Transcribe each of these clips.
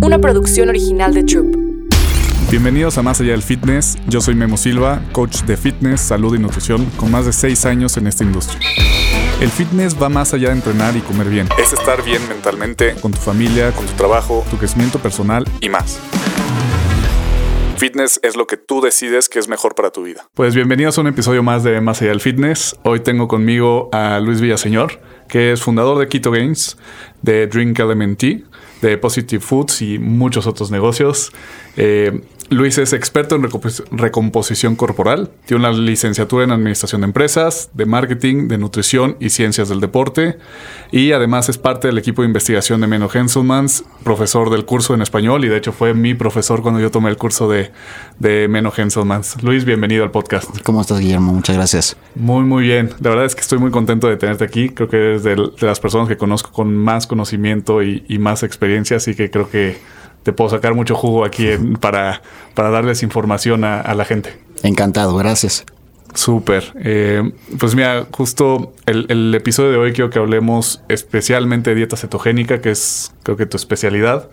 una producción original de Troop. Bienvenidos a Más Allá del Fitness. Yo soy Memo Silva, coach de fitness, salud y nutrición con más de 6 años en esta industria. El fitness va más allá de entrenar y comer bien. Es estar bien mentalmente, con tu familia, con tu trabajo, tu crecimiento personal y más. Fitness es lo que tú decides que es mejor para tu vida. Pues bienvenidos a un episodio más de Más allá del Fitness. Hoy tengo conmigo a Luis Villaseñor, que es fundador de Keto Gains, de Drink Element Tea, de Positive Foods y muchos otros negocios. Eh, Luis es experto en recomposición corporal, tiene una licenciatura en Administración de Empresas, de Marketing, de Nutrición y Ciencias del Deporte, y además es parte del equipo de investigación de Meno Henselmans, profesor del curso en español, y de hecho fue mi profesor cuando yo tomé el curso de, de Meno Henselmans. Luis, bienvenido al podcast. ¿Cómo estás, Guillermo? Muchas gracias. Muy, muy bien. La verdad es que estoy muy contento de tenerte aquí. Creo que eres de, las personas que conozco con más conocimiento y, y más experiencia, así que creo que te puedo sacar mucho jugo aquí para, para darles información a, la gente. Encantado, gracias. Súper. Eh, pues mira, justo el, episodio de hoy quiero que hablemos especialmente de dieta cetogénica, que es creo que tu especialidad.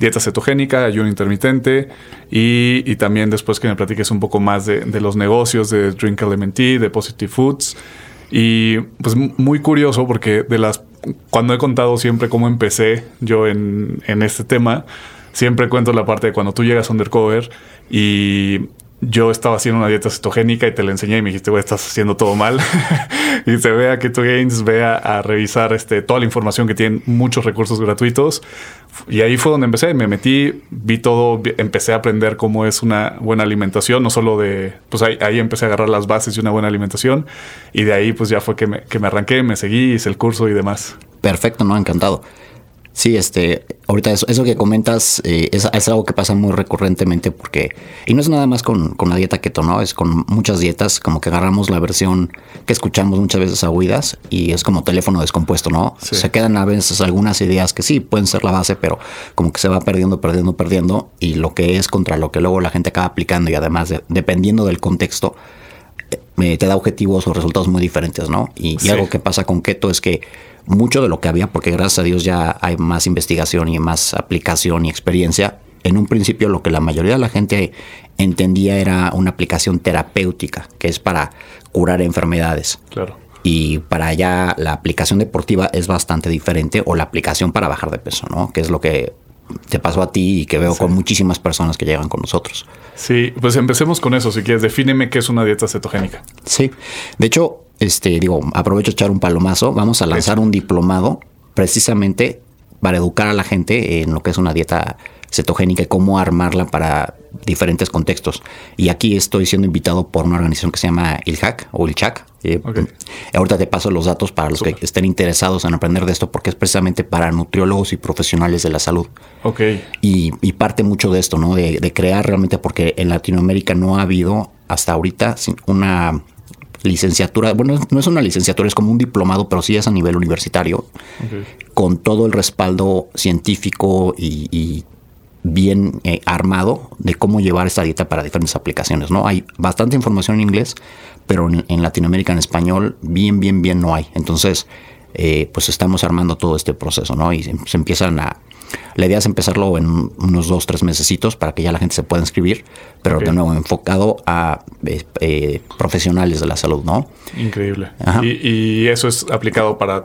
Dieta cetogénica, ayuno intermitente y, también después que me platiques un poco más de, los negocios de Drink Element Tea, de Positive Foods. Y pues muy curioso porque de las cuando he contado siempre cómo empecé yo en, en este tema, siempre cuento la parte de cuando tú llegas Undercover y yo estaba haciendo una dieta cetogénica y te la enseñé y me dijiste, güey, estás haciendo todo mal. y se vea que tu Gains vea a revisar este, toda la información que tienen muchos recursos gratuitos. Y ahí fue donde empecé. Me metí, vi todo, empecé a aprender cómo es una buena alimentación, no solo de, pues ahí, ahí empecé a agarrar las bases de una buena alimentación. Y de ahí, pues ya fue que me, que me arranqué, me seguí, hice el curso y demás. Perfecto, ¿no? Encantado. Sí, este, ahorita eso, eso que comentas eh, es, es, algo que pasa muy recurrentemente porque, y no es nada más con, con, la dieta keto, ¿no? Es con muchas dietas, como que agarramos la versión que escuchamos muchas veces a huidas y es como teléfono descompuesto, ¿no? Se quedan a veces algunas ideas que sí pueden ser la base, pero como que se va perdiendo, perdiendo, perdiendo y lo que es contra lo que luego la gente acaba aplicando y además dependiendo del contexto, eh, te da objetivos o resultados muy diferentes, ¿no? Y, y algo que pasa con keto es que mucho de lo que había, porque gracias a Dios ya hay más investigación y más aplicación y experiencia. En un principio lo que la mayoría de la gente entendía era una aplicación terapéutica, que es para curar enfermedades. Claro. Y para allá la aplicación deportiva es bastante diferente, o la aplicación para bajar de peso, ¿no? Que es lo que te pasó a ti y que veo con muchísimas personas que llegan con nosotros. Sí, pues empecemos con eso, si quieres, defíneme qué es una dieta cetogénica. Sí, de hecho, este, digo, aprovecho echar un palomazo, vamos a lanzar un diplomado precisamente para educar a la gente en lo que es una dieta cetogénica y cómo armarla para diferentes contextos. Y aquí estoy siendo invitado por una organización que se llama ILHAC o ILCHAC. Eh, ahorita te paso los datos para los que estén interesados en aprender de esto, porque es precisamente para nutriólogos y profesionales de la salud. Ok. Y, parte mucho de esto, ¿no? De, de, crear realmente, porque en Latinoamérica no ha habido hasta ahorita una licenciatura, bueno, no es una licenciatura, es como un diplomado, pero sí es a nivel universitario, con todo el respaldo científico y, bien eh, armado de cómo llevar esta dieta para diferentes aplicaciones, ¿no? Hay bastante información en inglés, pero en, Latinoamérica en español bien, bien, bien no hay. Entonces, eh, pues estamos armando todo este proceso, ¿no? Y se empiezan a, la idea es empezarlo en unos dos, tres mesecitos para que ya la gente se pueda inscribir, pero de nuevo enfocado a eh, eh, profesionales de la salud, ¿no? Increíble. Y, eso es aplicado para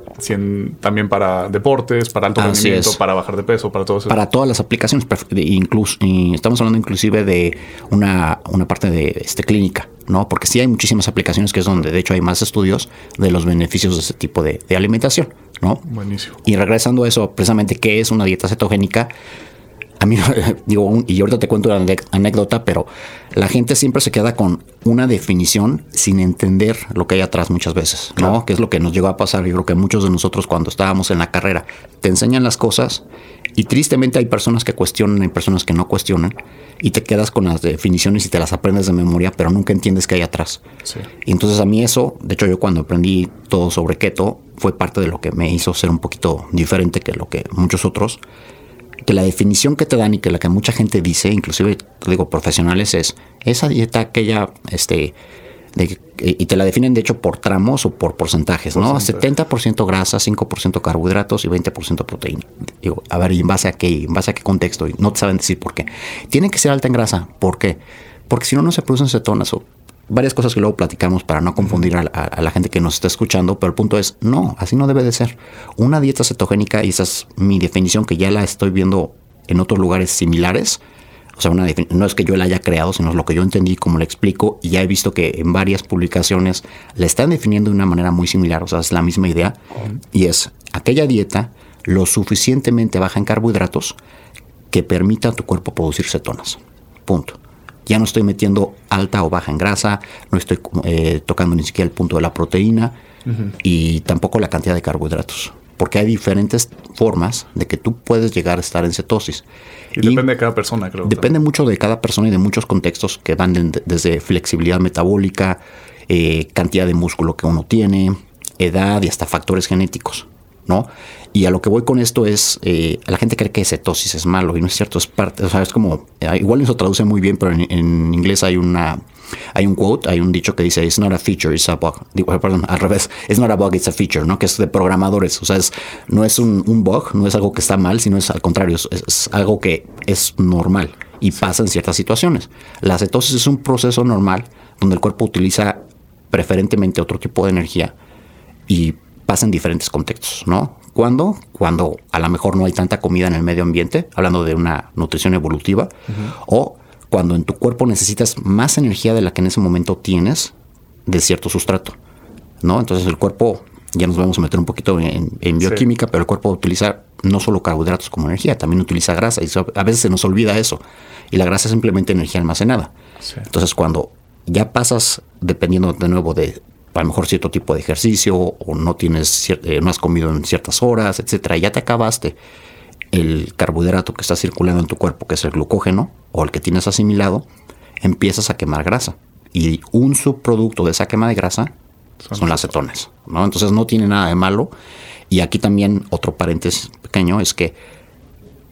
también para deportes, para alto rendimiento, para bajar de peso, para todo eso. Para todas las aplicaciones, incluso, estamos hablando inclusive de una, una parte de este, clínica. ¿no? Porque sí hay muchísimas aplicaciones que es donde de hecho hay más estudios de los beneficios de ese tipo de, de alimentación, ¿no? Buenísimo. Y regresando a eso, precisamente, ¿qué es una dieta cetogénica? A mí, digo, y ahorita te cuento una anécdota, pero la gente siempre se queda con una definición sin entender lo que hay atrás muchas veces, ¿no? Que es lo que nos llegó a pasar. Yo creo que muchos de nosotros cuando estábamos en la carrera te enseñan las cosas y tristemente hay personas que cuestionan, hay personas que no cuestionan y te quedas con las definiciones y te las aprendes de memoria, pero nunca entiendes qué hay atrás. Y entonces a mí eso, de hecho yo cuando aprendí todo sobre keto, fue parte de lo que me hizo ser un poquito diferente que lo que muchos otros que la definición que te dan y que la que mucha gente dice, inclusive digo profesionales, es esa dieta aquella este, de- y te la definen de hecho por tramos o por porcentajes, ¿no? 70% grasa, 5% carbohidratos y 20% proteína. Digo, a ver, ¿y en base a qué? ¿En base a qué contexto? Y no te saben decir por qué. Tiene que ser alta en grasa. ¿Por qué? Porque si no, no se producen cetonas o varias cosas que luego platicamos para no confundir a, a- a la gente que nos está escuchando, pero el punto es, no, así no debe de ser. Una dieta cetogénica, y esa es mi definición que ya la estoy viendo en otros lugares similares, o sea, una no es que yo la haya creado, sino es lo que yo entendí, como le explico, y ya he visto que en varias publicaciones la están definiendo de una manera muy similar, o sea, es la misma idea, y es aquella dieta lo suficientemente baja en carbohidratos que permita a tu cuerpo producir cetonas. Punto. Ya no estoy metiendo alta o baja en grasa, no estoy eh, tocando ni siquiera el punto de la proteína y tampoco la cantidad de carbohidratos. Porque hay diferentes formas de que tú puedes llegar a estar en cetosis. Y, depende de cada persona, creo. Depende mucho de cada persona y de muchos contextos que van de- desde flexibilidad metabólica, eh, cantidad de músculo que uno tiene, edad y hasta factores genéticos, ¿no? Y a lo que voy con esto es, eh, la gente cree que cetosis es malo y no es cierto, es parte, o sea, es como, eh, igual eso traduce muy bien, pero en, en inglés hay una, hay un quote, hay un dicho que dice, it's not a feature, it's a bug. Digo, perdón, al revés, it's not a bug, it's a feature, ¿no? Que es de programadores, o sea, es, no es un, un bug, no es algo que está mal, sino es al contrario, es, es algo que es normal y pasa en ciertas situaciones. La cetosis es un proceso normal donde el cuerpo utiliza preferentemente otro tipo de energía y pasa en diferentes contextos, ¿no? ¿Cuándo? Cuando a lo mejor no hay tanta comida en el medio ambiente, hablando de una nutrición evolutiva, o cuando en tu cuerpo necesitas más energía de la que en ese momento tienes de cierto sustrato, ¿no? Entonces el cuerpo, ya nos vamos a meter un poquito en, en bioquímica, pero el cuerpo utiliza no solo carbohidratos como energía, también utiliza grasa y a veces se nos olvida eso. Y la grasa es simplemente energía almacenada. Sí. Entonces cuando ya pasas, dependiendo de nuevo de a lo mejor cierto tipo de ejercicio o no tienes eh, no has comido en ciertas horas, etcétera, ya te acabaste el carbohidrato que está circulando en tu cuerpo, que es el glucógeno o el que tienes asimilado, empiezas a quemar grasa. Y un subproducto de esa quema de grasa Son son, las cetonas, ¿no? Entonces no tiene nada de malo. Y aquí también otro paréntesis pequeño es que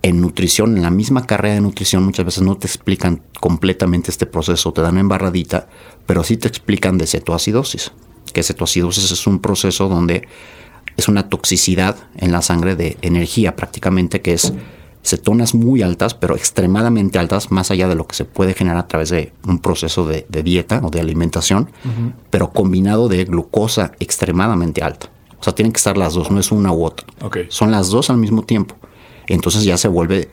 en nutrición, en la misma carrera de nutrición, muchas veces no te explican completamente este proceso, te dan embarradita, pero sí te explican de cetoacidosis. Que cetoacidosis es un proceso donde es una toxicidad en la sangre de energía prácticamente, que es cetonas muy altas, pero extremadamente altas, más allá de lo que se puede generar a través de un proceso de, de dieta o de alimentación, pero combinado de glucosa extremadamente alta. O sea, tienen que estar las dos, no es una u otra. Ok. Son las dos al mismo tiempo. Entonces ya se vuelve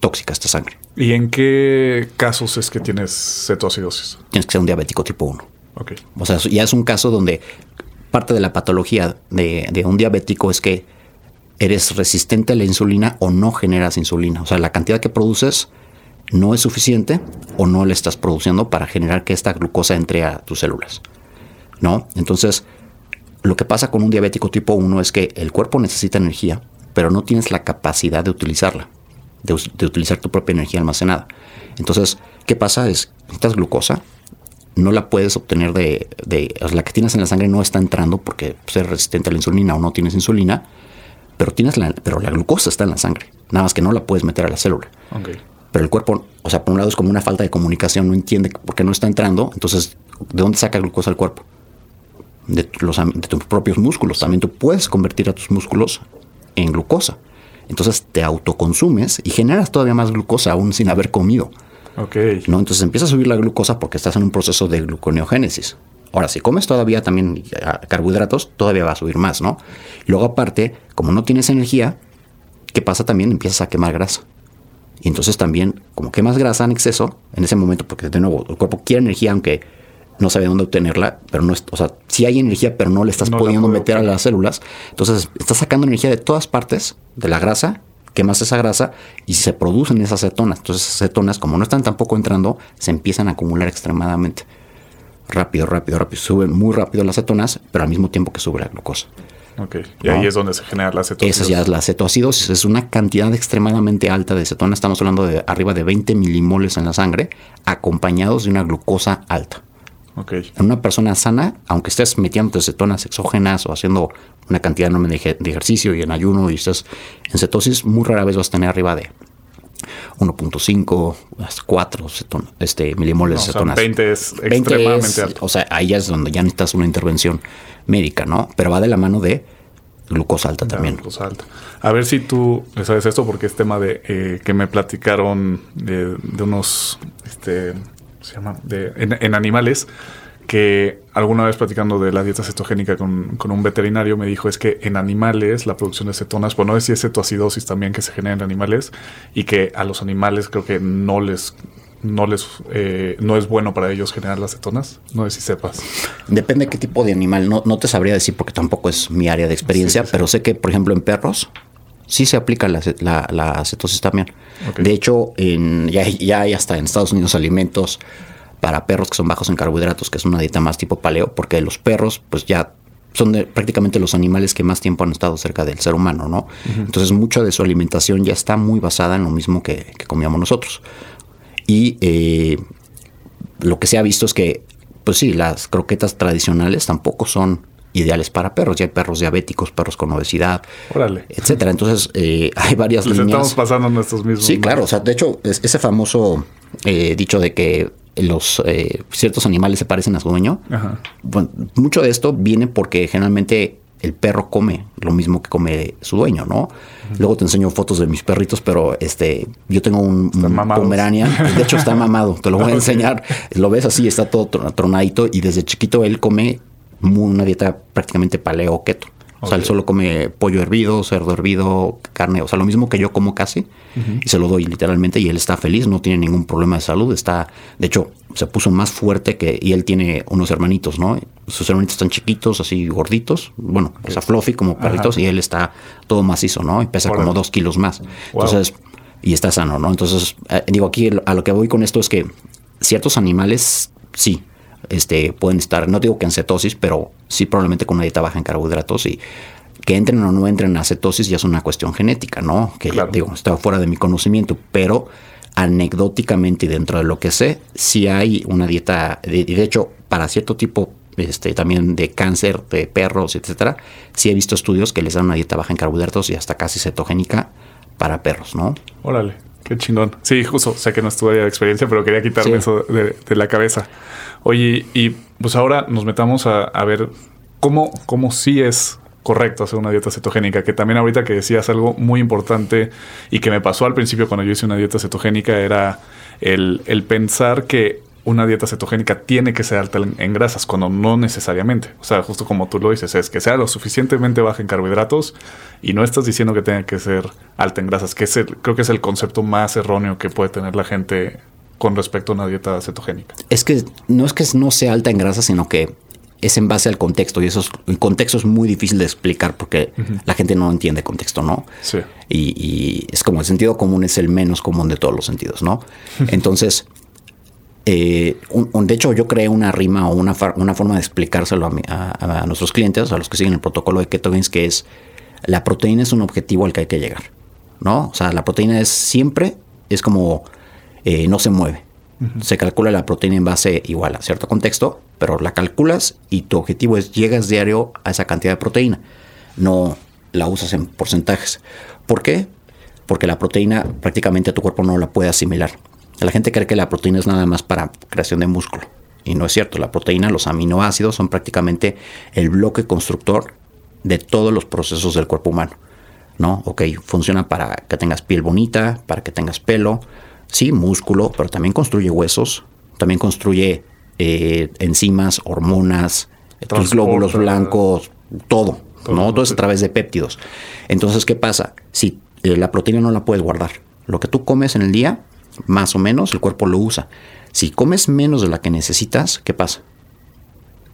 tóxica esta sangre. ¿Y en qué casos es que tienes cetoacidosis? Tienes que ser un diabético tipo 1. Ok. O sea, ya es un caso donde parte de la patología de, un diabético es que eres resistente a la insulina o no generas insulina. O sea, la cantidad que produces no es suficiente o no le estás produciendo para generar que esta glucosa entre a tus células. ¿No? Entonces, lo que pasa con un diabético tipo 1 es que el cuerpo necesita energía, pero no tienes la capacidad de utilizarla, de utilizar tu propia energía almacenada. Entonces, ¿qué pasa? Es, necesitas glucosa, no la puedes obtener de, de- o sea, la que tienes en la sangre no está entrando porque pues, eres resistente a la insulina o no tienes insulina, pero tienes la, pero la glucosa está en la sangre, nada más que no la puedes meter a la célula. Pero el cuerpo, o sea, por un lado es como una falta de comunicación, no entiende por qué no está entrando, entonces, ¿de dónde saca glucosa el cuerpo? De, los, de tus propios músculos. También tú puedes convertir a tus músculos en glucosa. Entonces te autoconsumes y generas todavía más glucosa aún sin haber comido. Ok. ¿no? Entonces empieza a subir la glucosa porque estás en un proceso de gluconeogénesis. Ahora, si comes todavía también eh, carbohidratos, todavía va a subir más, ¿no? Y luego aparte, como no tienes energía, ¿qué pasa también? Empiezas a quemar grasa. Y entonces también, como quemas grasa en exceso, en ese momento, porque de nuevo, el cuerpo quiere energía, aunque no sabe dónde obtenerla, pero no es, o sea, sí hay energía, pero no le estás No pudiendo meter a las células. Entonces, estás sacando energía de todas partes de la grasa, quemas esa grasa y se producen esas cetonas. Entonces, esas cetonas, como no están tampoco entrando, se empiezan a acumular extremadamente. Rápido, rápido, rápido. Suben muy rápido las cetonas, pero al mismo tiempo que sube la glucosa. Ok. Y ¿No? ahí es donde se genera la cetosis. Esa ya es la cetoacidosis. Es una cantidad extremadamente alta de cetona. Estamos hablando de arriba de 20 milimoles en la sangre, acompañados de una glucosa alta. En una persona sana, aunque estés metiendo cetonas exógenas o haciendo una cantidad enorme de, de ejercicio y en ayuno y estés en cetosis, muy rara vez vas a tener arriba de 1.5, 4 este, milimoles No, de o sea, cetonas. 20 es 20 extremadamente es- alto. O sea, ahí ya es donde ya necesitas una intervención médica, ¿no? Pero va de la mano de glucosa alta también. Pues alta. A ver si tú sabes esto, porque es tema de eh, que me platicaron de, de unos, este, ¿cómo se llama? De, en, en animales, que alguna vez platicando de la dieta cetogénica con, con un veterinario me dijo es que en animales la producción de cetonas, pues no sé si es cetoacidosis también que se genera en animales y que a los animales creo que no les no les eh, no es bueno para ellos generar las cetonas. No sé si sepas. Depende qué tipo de animal. No, no te sabría decir porque tampoco es mi área de experiencia, Sí, sí. pero sé que, por ejemplo, en perros sí se aplica la, la- la cetosis también. De hecho, en, ya, hay- ya hay hasta en Estados Unidos alimentos para perros que son bajos en carbohidratos, que es una dieta más tipo paleo, porque los perros, pues ya son de- prácticamente los animales que más tiempo han estado cerca del ser humano, ¿no? Entonces, mucha de su alimentación ya está muy basada en lo mismo que, que comíamos nosotros. Y eh, lo que se ha visto es que, pues sí, las croquetas tradicionales tampoco son ideales para perros. Ya hay perros diabéticos, perros con obesidad, Órale. etcétera. Entonces, eh, hay varias Les líneas. estamos pasando nuestros mismos. Sí, claro. O sea, de hecho, es- ese famoso eh, dicho de que los eh, ciertos animales se parecen a su dueño. Ajá. Bueno, mucho de esto viene porque generalmente el perro come lo mismo que come su dueño, ¿no? Luego te enseño fotos de mis perritos, pero este, yo tengo un, un pomerania, de hecho está mamado, te lo voy a enseñar. Lo ves así, está todo tro- tronadito y desde chiquito él come muy- una dieta prácticamente paleo keto. O sea, él solo come pollo hervido, cerdo hervido, carne, o sea, lo mismo que yo como casi, y se lo doy literalmente, y él está feliz, no tiene ningún problema de salud, está, de hecho, se puso más fuerte que, y él tiene unos hermanitos, ¿no? Sus hermanitos están chiquitos, así gorditos, bueno, o sea, fluffy como perritos, y él está todo macizo, ¿no? Y pesa como dos kilos más. Wow. Entonces, y está sano, ¿no? Entonces, eh, digo, aquí a lo que voy con esto es que ciertos animales, sí, este, pueden estar, no digo que en cetosis, pero sí probablemente con una dieta baja en carbohidratos y que entren o no entren a cetosis ya es una cuestión genética, ¿no? Que Claro. digo, está fuera de mi conocimiento, pero anecdóticamente y dentro de lo que sé, sí hay una dieta, de, y de hecho, para cierto tipo este, también de cáncer de perros, etcétera, sí he visto estudios que les dan una dieta baja en carbohidratos y hasta casi cetogénica para perros, ¿no? Órale, qué chingón. Sí, justo, sé que no es tu área de experiencia, pero quería quitarme Sí. eso de, de la cabeza. Oye, y pues ahora nos metamos a, a ver cómo, cómo sí es correcto hacer una dieta cetogénica, que también ahorita que decías algo muy importante y que me pasó al principio cuando yo hice una dieta cetogénica era el, el pensar que una dieta cetogénica tiene que ser alta en, en grasas, cuando no necesariamente. O sea, justo como tú lo dices, es que sea lo suficientemente baja en carbohidratos y no estás diciendo que tenga que ser alta en grasas, que es el- creo que es el concepto más erróneo que puede tener la gente con respecto a una dieta cetogénica. Es que no es que no sea alta en grasa, sino que es en base al contexto y eso es- el contexto es muy difícil de explicar porque la gente no entiende contexto, ¿no? Sí. Y, y es como el sentido común es el menos común de todos los sentidos, ¿no? Entonces, eh, un- un- de hecho yo creé una rima o una, una forma de explicárselo a, mi- a- a nuestros clientes, a los que siguen el protocolo de Ketogens, que es la proteína es un objetivo al que hay que llegar, ¿no? O sea, la proteína es siempre, es como eh, no se mueve. Se calcula la proteína en base igual a cierto contexto, pero la calculas y tu objetivo es llegas diario a esa cantidad de proteína. No la usas en porcentajes. ¿Por qué? Porque la proteína prácticamente tu cuerpo no la puede asimilar. La gente cree que la proteína es nada más para creación de músculo. Y no es cierto. La proteína, los aminoácidos son prácticamente el bloque constructor de todos los procesos del cuerpo humano. ¿No? Ok, funciona para que tengas piel bonita, para que tengas pelo, sí, músculo, pero también construye huesos, también construye eh, enzimas, hormonas, tus glóbulos blancos, todo, Todo, ¿no? Todo es a través de péptidos. Entonces, ¿qué pasa? Si eh, la proteína no la puedes guardar, lo que tú comes en el día, más o menos, el cuerpo lo usa. Si comes menos de la que necesitas, ¿qué pasa?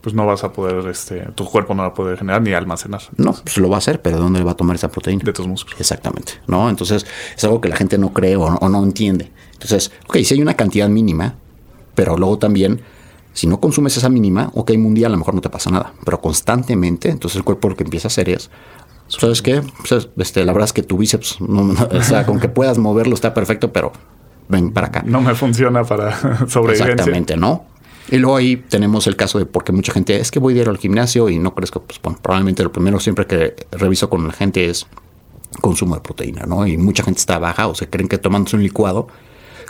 Pues no vas a poder, este, tu cuerpo no va a poder generar ni almacenar No, pues lo va a hacer, pero ¿de dónde le va a tomar esa proteína? de tus músculos. Exactamente, ¿no? Entonces es algo que la gente no cree o no, o no entiende. Entonces, ok, si hay una cantidad mínima, pero luego también, si no consumes esa mínima, ok, mundial a lo mejor no te pasa nada, pero constantemente, entonces el cuerpo lo que empieza a hacer es, ¿sabes qué? Pues, este, la verdad es que tu bíceps, no- no- o sea, con que puedas moverlo está perfecto, pero ven para acá. No me funciona para sobrevivencia. Exactamente, ¿no? Y luego ahí tenemos el caso de porque mucha gente es que voy diario al gimnasio y no crezco. Pues bueno, probablemente lo primero siempre que reviso con la gente es consumo de proteína, ¿no? Y mucha gente está baja o se creen que tomándose un licuado,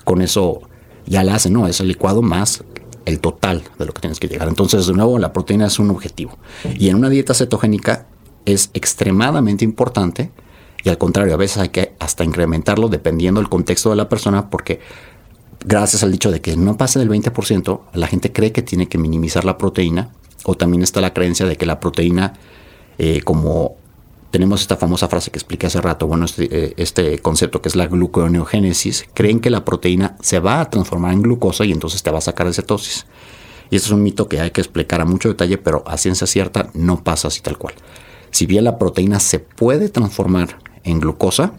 con eso ya la hacen, ¿no? Es el licuado más el total de lo que tienes que llegar. Entonces, de nuevo, la proteína es un objetivo. Y en una dieta cetogénica es extremadamente importante y al contrario, a veces hay que hasta incrementarlo dependiendo del contexto de la persona porque gracias al dicho de que no pase del 20%, la gente cree que tiene que minimizar la proteína o también está la creencia de que la proteína, eh, como tenemos esta famosa frase que expliqué hace rato, bueno, este, eh, este, concepto que es la gluconeogénesis, creen que la proteína se va a transformar en glucosa y entonces te va a sacar de cetosis. Y eso es un mito que hay que explicar a mucho detalle, pero a ciencia cierta no pasa así tal cual. Si bien la proteína se puede transformar en glucosa,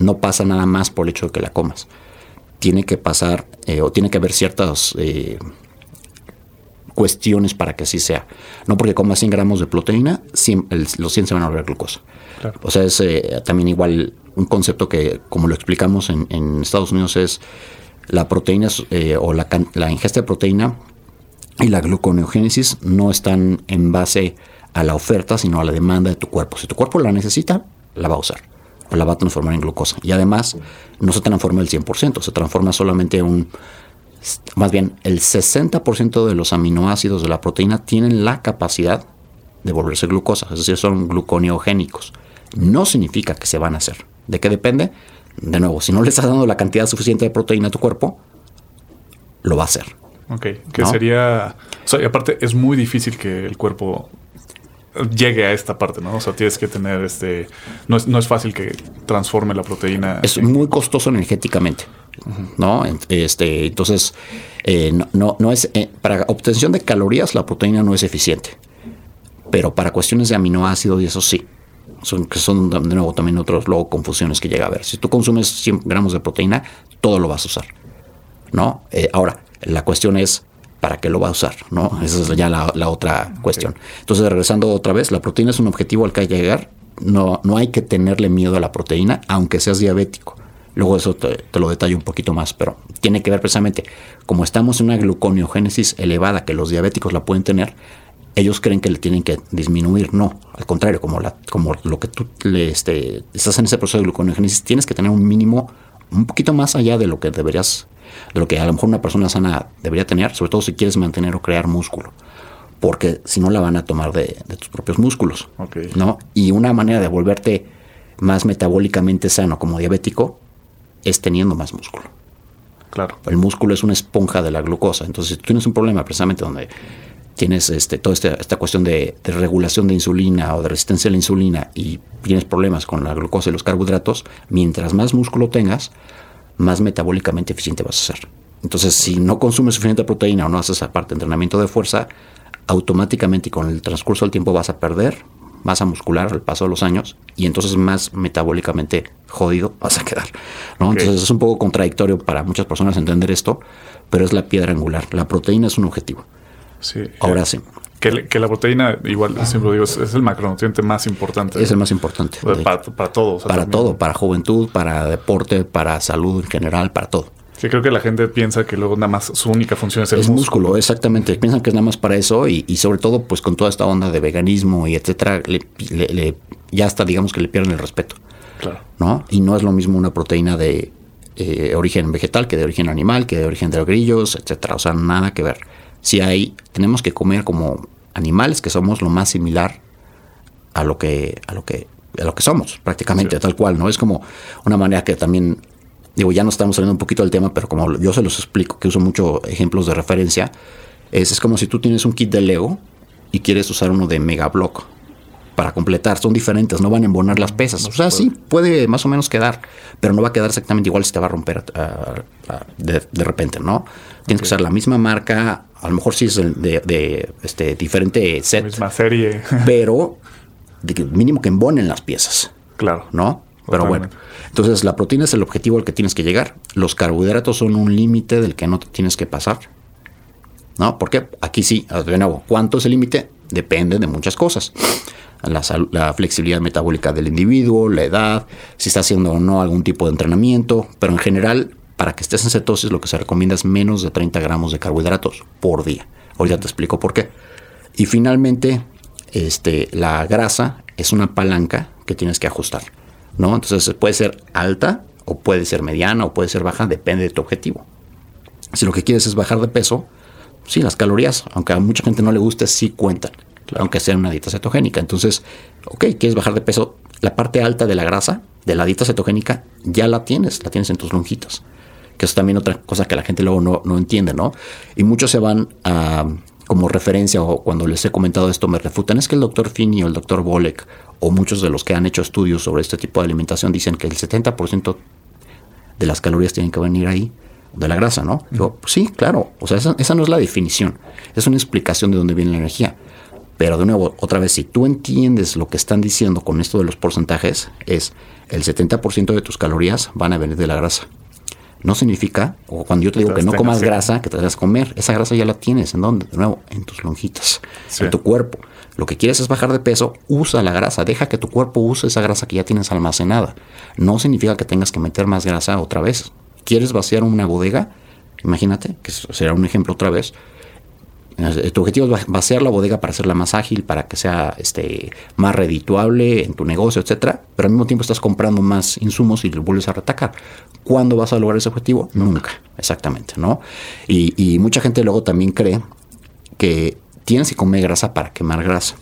no pasa nada más por el hecho de que la comas. Tiene que pasar eh, o tiene que haber ciertas eh, cuestiones para que así sea. No porque comas 100 gramos de proteína, los 100 se van a volver glucosa. O sea, es eh, también igual un concepto que, como lo explicamos en, Estados Unidos, es la proteína o la, la, ingesta de proteína y la gluconeogénesis no están en base a la oferta, sino a la demanda de tu cuerpo. Si tu cuerpo la necesita, la va a usar la va a transformar en glucosa. Y además no se transforma el 100%, se transforma solamente un... Más bien, el 60% de los aminoácidos de la proteína tienen la capacidad de volverse glucosa, es decir, son gluconeogénicos. No significa que se van a hacer. ¿De qué depende? De nuevo, si no le estás dando la cantidad suficiente de proteína a tu cuerpo, lo va a hacer. Ok, que sería... O sea, y aparte es muy difícil que el cuerpo llegue a esta parte, ¿no? O sea, tienes que tener este. No es, no es fácil que transforme la proteína. Es muy costoso energéticamente, ¿no? Este, entonces, eh, no, no, es. Eh, para obtención de calorías, la proteína no es eficiente. Pero para cuestiones de aminoácidos y eso sí. Son, que son de nuevo también otros luego confusiones que llega a haber. Si tú consumes 100 gramos de proteína, todo lo vas a usar. ¿No? Eh, ahora, la cuestión es ¿para qué lo va a usar? ¿no? Esa es ya la, otra cuestión. Entonces, regresando otra vez, la proteína es un objetivo al que hay que llegar. No, no hay que tenerle miedo a la proteína, aunque seas diabético. Luego eso te, lo detallo un poquito más, pero tiene que ver precisamente, como estamos en una gluconeogénesis elevada, que los diabéticos la pueden tener, ellos creen que le tienen que disminuir. No, al contrario, como, la, como lo que tú le, este, estás en ese proceso de gluconeogénesis, tienes que tener un mínimo un poquito más allá de lo que deberías de lo que a lo mejor una persona sana debería tener, sobre todo si quieres mantener o crear músculo. Porque si no la van a tomar de, tus propios músculos. ¿no? Y una manera de volverte más metabólicamente sano como diabético es teniendo más músculo. Claro. El músculo es una esponja de la glucosa. Entonces, si tú tienes un problema precisamente donde tienes este, toda esta, esta cuestión de, de, regulación de insulina o de resistencia a la insulina y tienes problemas con la glucosa y los carbohidratos, mientras más músculo tengas, más metabólicamente eficiente vas a ser. Entonces, si no consumes suficiente proteína o no haces aparte entrenamiento de fuerza, automáticamente y con el transcurso del tiempo vas a perder masa muscular al paso de los años y entonces más metabólicamente jodido vas a quedar. ¿no? Entonces es un poco contradictorio para muchas personas entender esto, pero es la piedra angular. La proteína es un objetivo. Sí. Ahora sí. Que, la proteína, igual siempre digo, es, el macronutriente más importante. Es el más importante. Para, para, todo. para todo, para juventud, para deporte, para salud en general, para todo. Sí, creo que la gente piensa que luego nada más su única función es el es músculo. exactamente. Piensan que es nada más para eso y, sobre todo pues con toda esta onda de veganismo y etcétera, ya hasta digamos que le pierden el respeto. Claro. ¿No? Y no es lo mismo una proteína de eh, origen vegetal que de origen animal, que de origen de los grillos, etcétera. O sea, nada que ver si hay, tenemos que comer como animales que somos lo más similar a lo que, a lo que, a lo que somos, prácticamente, tal cual, ¿no? Es como una manera que también, digo, ya no estamos saliendo un poquito del tema, pero como yo se los explico, que uso muchos ejemplos de referencia, es, es como si tú tienes un kit de Lego y quieres usar uno de Mega Block para completar, son diferentes, no van a embonar las pesas. o sea, sí, puede más o menos quedar, pero no va a quedar exactamente igual si te va a romper ah, ah, de, repente, ¿no? Tienes que usar la misma marca, a lo mejor sí es de, este, diferente set. Misma serie. pero mínimo que embonen las piezas. Claro. ¿No? Pero bueno. Entonces, la proteína es el objetivo al que tienes que llegar. Los carbohidratos son un límite del que no te tienes que pasar. ¿No? Porque aquí sí, de nuevo, ¿cuánto es el límite? Depende de muchas cosas. La, flexibilidad metabólica del individuo, la edad, si está haciendo o no algún tipo de entrenamiento, pero en general para que estés en cetosis lo que se recomienda es menos de 30 gramos de carbohidratos por día. Ahorita te explico por qué. Y finalmente, este, la grasa es una palanca que tienes que ajustar. ¿no? Entonces puede ser alta o puede ser mediana o puede ser baja, depende de tu objetivo. Si lo que quieres es bajar de peso, sí, las calorías, aunque a mucha gente no le guste, sí cuentan, aunque sea una dieta cetogénica. Entonces, ok, quieres bajar de peso, la parte alta de la grasa de la dieta cetogénica ya la tienes, la tienes en tus lonjitas. Que es también otra cosa que la gente luego no, no entiende, ¿no? Y muchos se van a, como referencia o cuando les he comentado esto me refutan, es que el doctor Finney o el doctor Bolek o muchos de los que han hecho estudios sobre este tipo de alimentación dicen que el 70% de las calorías tienen que venir ahí de la grasa, ¿no? Yo, pues sí, claro, o sea, esa, esa, no es la definición, es una explicación de dónde viene la energía. Pero de nuevo, otra vez, si tú entiendes lo que están diciendo con esto de los porcentajes, es el 70% de tus calorías van a venir de la grasa. No significa, o cuando yo te digo que no comas grasa, que te debes comer, esa grasa ya la tienes. ¿En dónde? De nuevo, en tus lonjitas, en tu cuerpo. Lo que quieres es bajar de peso, usa la grasa, deja que tu cuerpo use esa grasa que ya tienes almacenada. No significa que tengas que meter más grasa otra vez. ¿Quieres vaciar una bodega? Imagínate, que será un ejemplo otra vez. Tu objetivo es vaciar la bodega para hacerla más ágil, para que sea este, más redituable en tu negocio, etcétera, pero al mismo tiempo estás comprando más insumos y lo vuelves a retacar. ¿Cuándo vas a lograr ese objetivo? Nunca, exactamente, ¿no? Y, y mucha gente luego también cree que tienes que comer grasa para quemar grasa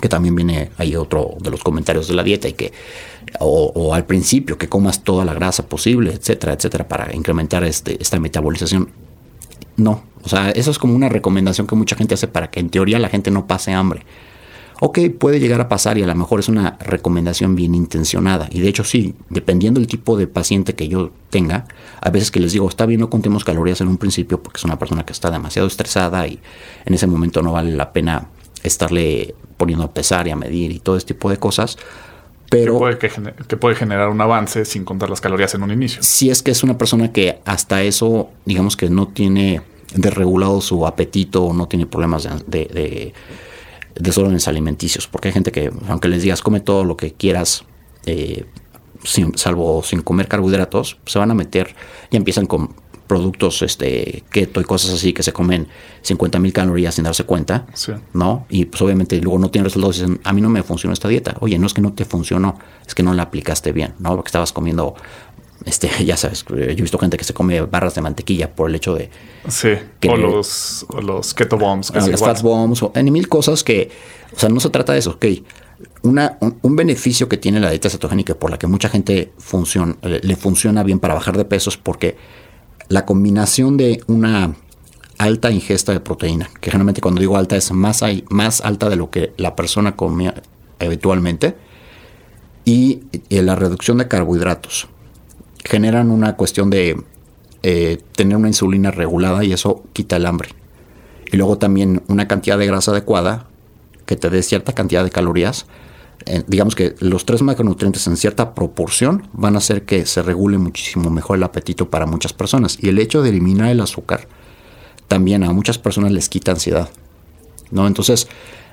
que también viene ahí otro de los comentarios de la dieta y que o, al principio que comas toda la grasa posible, etcétera, etcétera, para incrementar este, esta metabolización. No, o sea, eso es como una recomendación que mucha gente hace para que en teoría la gente no pase hambre. Ok, puede llegar a pasar y a lo mejor es una recomendación bien intencionada. Y de hecho sí, dependiendo del tipo de paciente que yo tenga, a veces que les digo, está bien, no contemos calorías en un principio porque es una persona que está demasiado estresada y en ese momento no vale la pena estarle poniendo a pesar y a medir y todo este tipo de cosas. Pero que puede, que, puede, generar un avance sin contar las calorías en un inicio. Si es que es una persona que hasta eso, digamos que no tiene desregulado su apetito o no tiene problemas de, de, de desórdenes alimenticios. Porque hay gente que, aunque les digas come todo lo que quieras, eh, salvo sin comer carbohidratos, se van a meter y empiezan con productos este, keto y cosas así que se comen 50 mil calorías sin darse cuenta, ¿no? Y pues obviamente luego no tienen resultados y dicen, a mí no me funcionó esta dieta. Oye, no es que no te funcionó, es que no la aplicaste bien, ¿no? Porque estabas comiendo, este, ya sabes, yo he visto gente que se come barras de mantequilla por el hecho de... Sí, o, los, los keto bombs. Que las fat bombs, o en mil cosas que, o sea, no se trata de eso, ok. Una, un, beneficio que tiene la dieta cetogénica por la que mucha gente funciona, le, le funciona bien para bajar de peso es porque la combinación de una alta ingesta de proteína, que generalmente cuando digo alta es más, más alta de lo que la persona come habitualmente, y, la reducción de carbohidratos, generan una cuestión de eh, tener una insulina regulada y eso quita el hambre. Y luego también una cantidad de grasa adecuada que te dé cierta cantidad de calorías eh, digamos que los tres macronutrientes en cierta proporción van a hacer que se regule muchísimo mejor el apetito para muchas personas. Y el hecho de eliminar el azúcar también a muchas personas les quita ansiedad. ¿no? Entonces,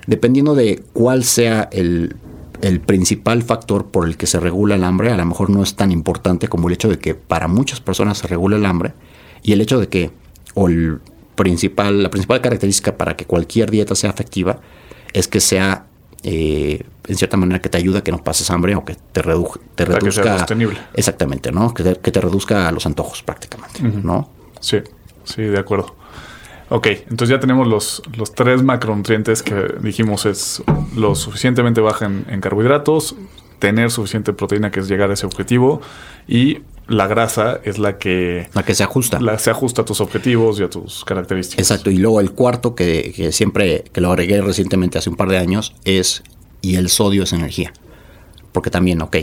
dependiendo de cuál sea el, el principal factor por el que se regula el hambre, a lo mejor no es tan importante como el hecho de que para muchas personas se regule el hambre y el hecho de que, o el principal, la principal característica para que cualquier dieta sea efectiva es que sea eh, en cierta manera que te ayuda a que no pases hambre o que te, te reduzca. Exactamente, ¿no? Que te, reduzca los antojos prácticamente, ¿no? Sí, sí, de acuerdo. Ok, entonces ya tenemos los, los tres macronutrientes que dijimos es lo suficientemente baja en, carbohidratos, tener suficiente proteína que es llegar a ese objetivo y la grasa es la que... La que se ajusta. La se ajusta a tus objetivos y a tus características. Exacto. Y luego el cuarto que, siempre, que lo agregué recientemente hace un par de años, es, y el sodio es energía. Porque también, ok,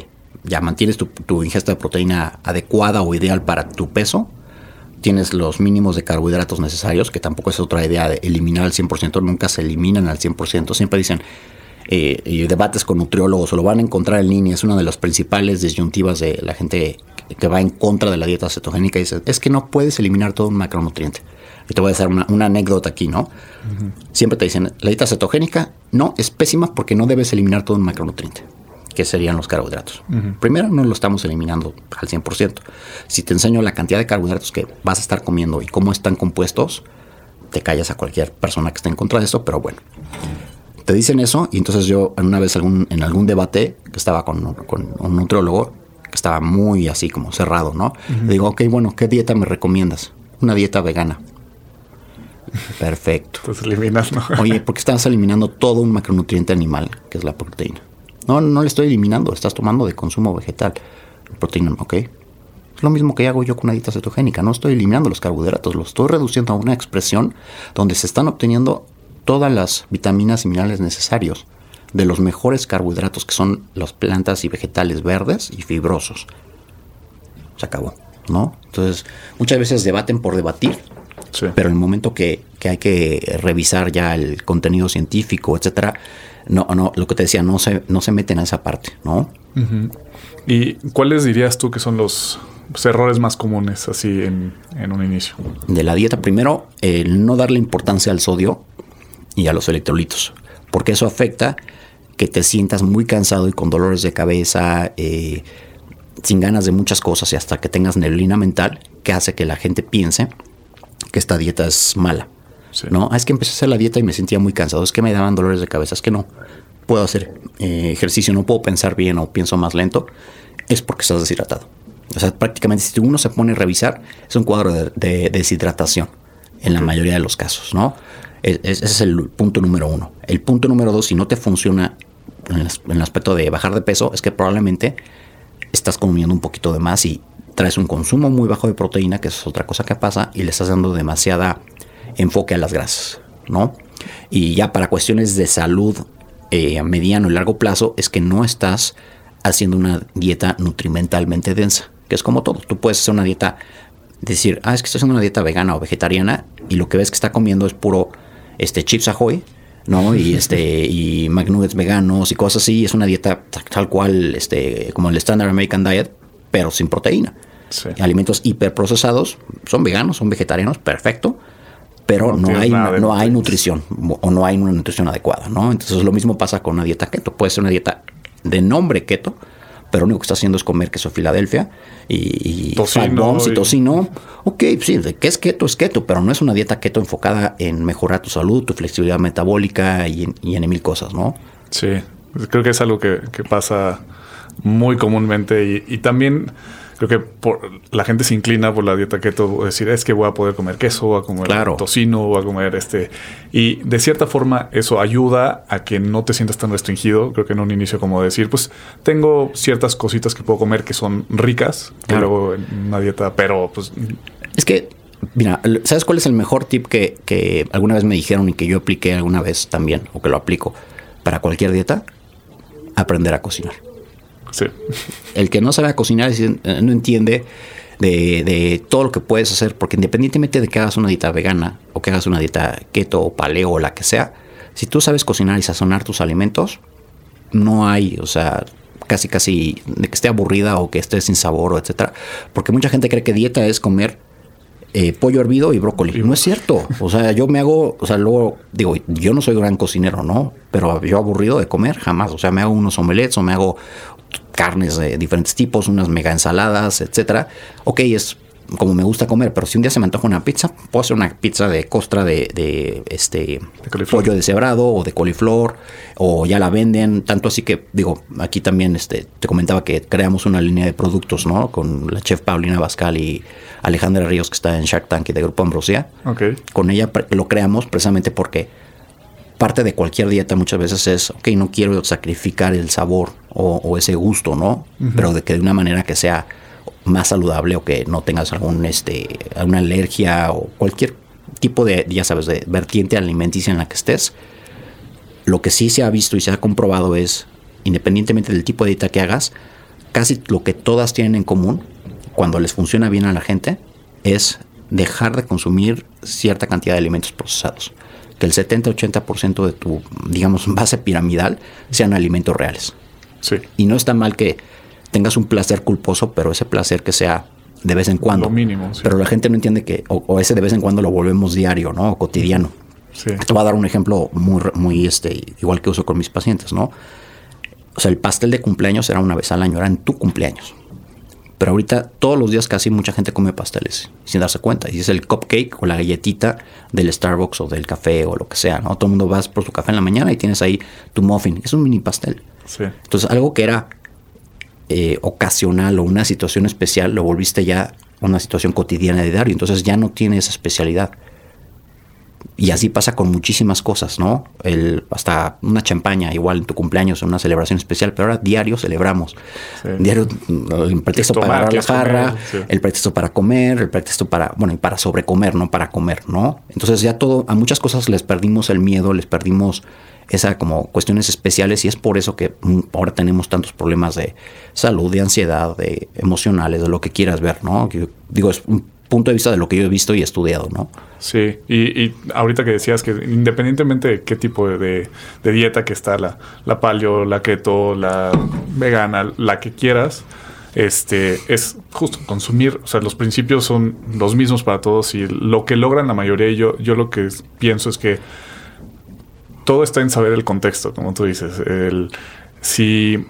ya mantienes tu, tu ingesta de proteína adecuada o ideal para tu peso, tienes los mínimos de carbohidratos necesarios, que tampoco es otra idea de eliminar al 100%, nunca se eliminan al 100%, siempre dicen, eh, y debates con nutriólogos o lo van a encontrar en línea, es una de las principales disyuntivas de la gente que va en contra de la dieta cetogénica y dice, es que no puedes eliminar todo un macronutriente. Y te voy a hacer una, anécdota aquí, ¿no? Siempre te dicen, la dieta cetogénica no es pésima porque no debes eliminar todo un macronutriente, que serían los carbohidratos. Primero, no lo estamos eliminando al 100%. Si te enseño la cantidad de carbohidratos que vas a estar comiendo y cómo están compuestos, te callas a cualquier persona que esté en contra de eso, pero bueno. te dicen eso y entonces yo una vez algún, en algún debate que estaba con, con un nutriólogo que estaba muy así como cerrado, ¿no? Le digo, ok, bueno, ¿qué dieta me recomiendas? Una dieta vegana. Perfecto. Entonces eliminas, ¿no? Oye, porque estás eliminando todo un macronutriente animal, que es la proteína. No, no le estoy eliminando, estás tomando de consumo vegetal. Proteína, ok. Es lo mismo que hago yo con una dieta cetogénica. No estoy eliminando los carbohidratos, los estoy reduciendo a una expresión donde se están obteniendo todas las vitaminas y minerales necesarios de los mejores carbohidratos que son las plantas y vegetales verdes y fibrosos. Se acabó, ¿no? Entonces, muchas veces debaten por debatir, Sí. pero en el momento que, que hay que revisar ya el contenido científico, etcétera, no, no, lo que te decía, no se, no se meten a esa parte, ¿no? ¿Y cuáles dirías tú que son los errores más comunes así en, en un inicio? de la dieta, primero, el no darle importancia al sodio y a los electrolitos, porque eso afecta que te sientas muy cansado y con dolores de cabeza, eh, sin ganas de muchas cosas y hasta que tengas neblina mental, que hace que la gente piense que esta dieta es mala. Sí. No, Ah, es que empecé a hacer la dieta y me sentía muy cansado, es que me daban dolores de cabeza, es que no puedo hacer eh, ejercicio, no puedo pensar bien o pienso más lento, es porque estás deshidratado. O sea, prácticamente si uno se pone a revisar, es un cuadro de, de deshidratación en la mayoría de los casos, ¿no? Es- es- ese es el punto número uno. El punto número dos, si no te funciona en en el aspecto de bajar de peso, es que probablemente estás comiendo un poquito de más y traes un consumo muy bajo de proteína, que es otra cosa que pasa, y le estás dando demasiada enfoque a las grasas, ¿no? Y ya para cuestiones de salud eh, a mediano y largo plazo, es que no estás haciendo una dieta nutrimentalmente densa, que es como todo. Tú puedes hacer una dieta, decir, ah, es que estoy haciendo una dieta vegana o vegetariana, y lo que ves que está comiendo es puro este, chips ahoy, ¿no? Y este, y McNuggets veganos y cosas así. Es una dieta tal cual, este, como el Standard American Diet, pero sin proteína. Sí. Alimentos hiperprocesados, son veganos, son vegetarianos, perfecto. Pero No hay, no hay nutrientes. nutrición o no hay una nutrición adecuada, ¿no? Entonces lo mismo pasa con una dieta keto. Puede ser una dieta de nombre keto, pero lo único que está haciendo es comer queso Filadelfia y, y Tocino bombs y y- tocino. Ok, sí, de que es keto, es keto, pero no es una dieta keto enfocada en mejorar tu salud, tu flexibilidad metabólica y en, y en mil cosas, ¿no? Sí, creo que es algo que, que pasa muy comúnmente y, y también creo que por, la gente se inclina por la dieta keto, decir es que voy a poder comer queso, voy a comer Claro. tocino, voy a comer este y de cierta forma eso ayuda a que no te sientas tan restringido. Creo que en un inicio como decir pues tengo ciertas cositas que puedo comer que son ricas, Claro. pero en una dieta, pero pues Es que, mira, ¿sabes cuál es el mejor tip que, que alguna vez me dijeron y que yo apliqué alguna vez también, o que lo aplico para cualquier dieta? Aprender a cocinar. Sí, El que no sabe cocinar eh, no entiende de, de todo lo que puedes hacer, porque independientemente de que hagas una dieta vegana o que hagas una dieta keto o paleo o la que sea, si tú sabes cocinar y sazonar tus alimentos, no hay, o sea, casi casi de que esté aburrida o que esté sin sabor o etcétera, porque mucha gente cree que dieta es comer eh, pollo hervido y brócoli. No es cierto. O sea, yo me hago, o sea, luego digo, yo no soy gran cocinero, ¿no? Pero yo aburrido de comer jamás. O sea, me hago unos omelets o me hago carnes de diferentes tipos, unas mega ensaladas, etcétera. Ok, es como me gusta comer, pero si un día se me antoja una pizza, puedo hacer una pizza de costra de, de este coliflor. pollo deshebrado o de coliflor, o ya la venden, tanto así que, digo, aquí también este, te comentaba que creamos una línea de productos, ¿no? Con la chef Paulina Bascal y Alejandra Ríos, que está en Shark Tank y de Grupo Ambrosia. ok, Con ella lo creamos precisamente porque parte de cualquier dieta muchas veces es, ok, no quiero sacrificar el sabor o, o ese gusto, ¿no? Pero de que de una manera que sea más saludable o que no tengas algún, este, alguna alergia o cualquier tipo de, ya sabes, de vertiente alimenticia en la que estés. Lo que sí se ha visto y se ha comprobado es, independientemente del tipo de dieta que hagas, casi lo que todas tienen en común, cuando les funciona bien a la gente, es dejar de consumir cierta cantidad de alimentos procesados. Que el 70-80% de tu, digamos, base piramidal sean alimentos reales. sí, Y no está mal que tengas un placer culposo, pero ese placer que sea de vez en cuando. Lo mínimo, sí. Pero la gente no entiende que, o, o ese de vez en cuando lo volvemos diario, ¿no? O cotidiano. sí, Te voy a dar un ejemplo muy, muy este, igual que uso con mis pacientes, ¿no? O sea, el pastel de cumpleaños era una vez al año, era en tu cumpleaños. Pero ahorita todos los días casi mucha gente come pasteles sin darse cuenta. Y es el cupcake o la galletita del Starbucks o del café o lo que sea, ¿no? Todo el mundo vas por su café en la mañana y tienes ahí tu muffin. Es un mini pastel. Sí. Entonces algo que era eh, ocasional o una situación especial lo volviste ya una situación cotidiana de diario. Entonces ya no tiene esa especialidad. Y así pasa con muchísimas cosas, ¿no? El, hasta una champaña, igual en tu cumpleaños, una celebración especial, pero ahora diario celebramos. Sí. Diario, el pretexto tomar, para agarrar la es comer, sí. el pretexto para comer, el pretexto para, bueno, y para sobrecomer, no para comer, ¿no? Entonces ya todo, a muchas cosas les perdimos el miedo, les perdimos esa como cuestiones especiales y es por eso que mm, ahora tenemos tantos problemas de salud, de ansiedad, de emocionales, de lo que quieras ver, ¿no? Yo digo, es un punto de vista de lo que yo he visto y estudiado, ¿no? Sí, y, ahorita que decías que independientemente de qué tipo de, dieta que está, la, la paleo, la keto, la vegana, la que quieras, este es justo consumir, o sea, los principios son los mismos para todos y lo que logran la mayoría, yo, yo lo que pienso es que todo está en saber el contexto, como tú dices. El, si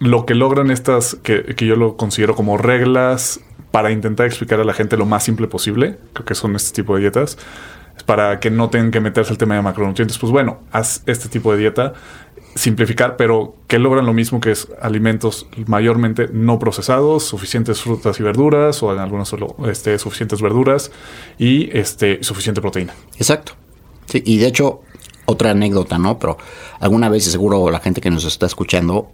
lo que logran estas, que, que yo lo considero como reglas para intentar explicar a la gente lo más simple posible, creo que son este tipo de dietas, para que no tengan que meterse al tema de macronutrientes. Pues bueno, haz este tipo de dieta, simplificar, pero que logran lo mismo que es alimentos mayormente no procesados, suficientes frutas y verduras, o en algunos solo este, suficientes verduras y este, suficiente proteína. Exacto. Sí, y de hecho, otra anécdota, ¿no? Pero alguna vez, seguro la gente que nos está escuchando,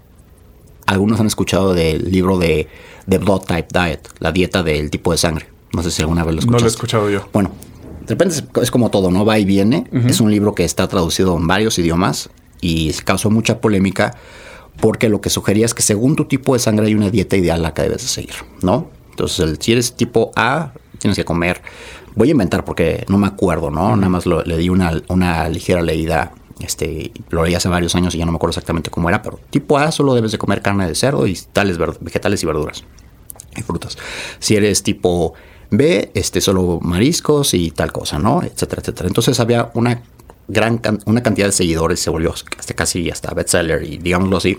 algunos han escuchado del libro de The Blood Type Diet, la dieta del tipo de sangre. No sé si alguna vez lo No escuchaste. lo he escuchado yo. Bueno, de repente es, como todo, ¿no? Va y viene. Es un libro que está traducido en varios idiomas y causó mucha polémica porque lo que sugería es que según tu tipo de sangre hay una dieta ideal la que debes de seguir, ¿no? Entonces, el- si eres tipo A, tienes que comer. Voy a inventar porque no me acuerdo, ¿no? Nada más lo- le di una, una ligera leída. Este, lo leí hace varios años y ya no me acuerdo exactamente cómo era, pero tipo A solo debes de comer carne de cerdo y tales vegetales y verduras y frutas. Si eres tipo B, este solo mariscos y tal cosa, ¿no? Etcétera, etcétera. Entonces había una gran una cantidad de seguidores, se volvió hasta casi hasta bestseller y digámoslo así.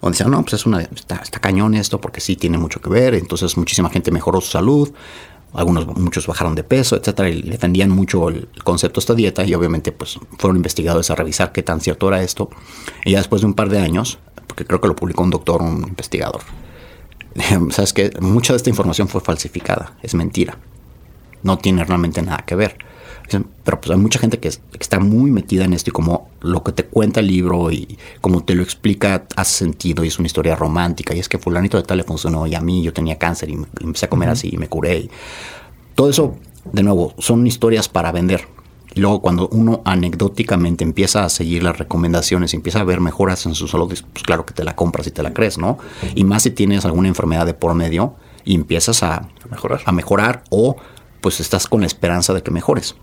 Donde decían, no, pues es una, está, está cañón esto porque sí tiene mucho que ver. Entonces muchísima gente mejoró su salud. Algunos, muchos bajaron de peso, etcétera, y defendían mucho el concepto de esta dieta y obviamente pues fueron investigadores a revisar qué tan cierto era esto. Y ya después de un par de años, porque creo que lo publicó un doctor, un investigador, sabes que mucha de esta información fue falsificada, es mentira, no tiene realmente nada que ver. Pero pues hay mucha gente que, es- que está muy metida en esto y como lo que te cuenta el libro y como te lo explica hace sentido y es una historia romántica y es que fulanito de tal le funcionó y a mí yo tenía cáncer y me- y empecé a comer así y me curé. Y todo eso, de nuevo, son historias para vender. Y luego cuando uno anecdóticamente empieza a seguir las recomendaciones y empieza a ver mejoras en su salud, pues claro que te la compras y te la crees, ¿no? Y más si tienes alguna enfermedad de por medio y empiezas a, A mejorar. a mejorar o pues estás con la esperanza de que mejores.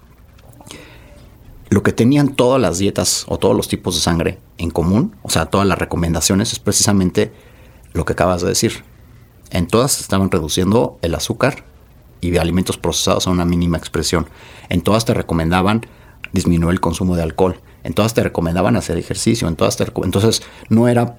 Lo que tenían todas las dietas o todos los tipos de sangre en común, o sea, todas las recomendaciones, es precisamente lo que acabas de decir. En todas estaban reduciendo el azúcar y alimentos procesados a una mínima expresión. En todas te recomendaban disminuir el consumo de alcohol. En todas te recomendaban hacer ejercicio. En todas te Entonces, no era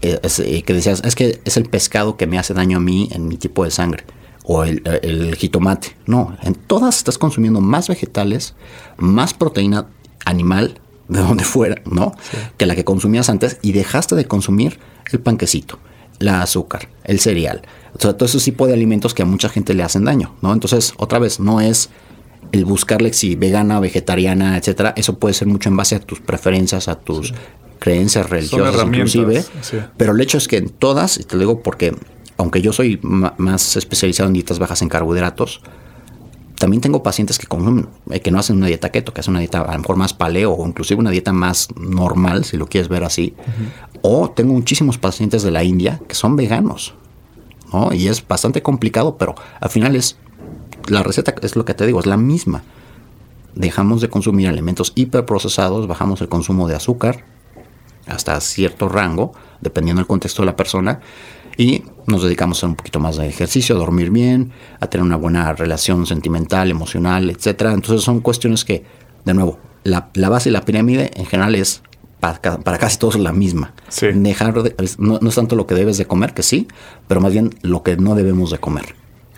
eh, eh, que decías, es que es el pescado que me hace daño a mí en mi tipo de sangre. O el, el jitomate. No, en todas estás consumiendo más vegetales, más proteína animal, de donde fuera, ¿no? Que la que consumías antes y dejaste de consumir el panquecito, la azúcar, el cereal. O sea, todo ese tipo de alimentos que a mucha gente le hacen daño, ¿no? Entonces, otra vez, no es el buscarle si vegana, vegetariana, etcétera. Eso puede ser mucho en base a tus preferencias, a tus creencias religiosas, inclusive. sí. Pero el hecho es que en todas, y te lo digo porque, aunque yo soy más especializado en dietas bajas en carbohidratos, también tengo pacientes que consumen, eh, que no hacen una dieta keto, que hacen una dieta a lo mejor más paleo o inclusive una dieta más normal, si lo quieres ver así. O tengo muchísimos pacientes de la India que son veganos, ¿no? Y es bastante complicado, pero al final es, la receta es lo que te digo, es la misma. Dejamos de consumir alimentos hiperprocesados, bajamos el consumo de azúcar hasta cierto rango, dependiendo del contexto de la persona, y nos dedicamos a hacer un poquito más de ejercicio, a dormir bien, a tener una buena relación sentimental, emocional, etcétera. Entonces son cuestiones que, de nuevo, la, la base y la pirámide en general es para, ca- para casi todos la misma. Sí. Dejar de- no, no es tanto lo que debes de comer, que sí, pero más bien lo que no debemos de comer.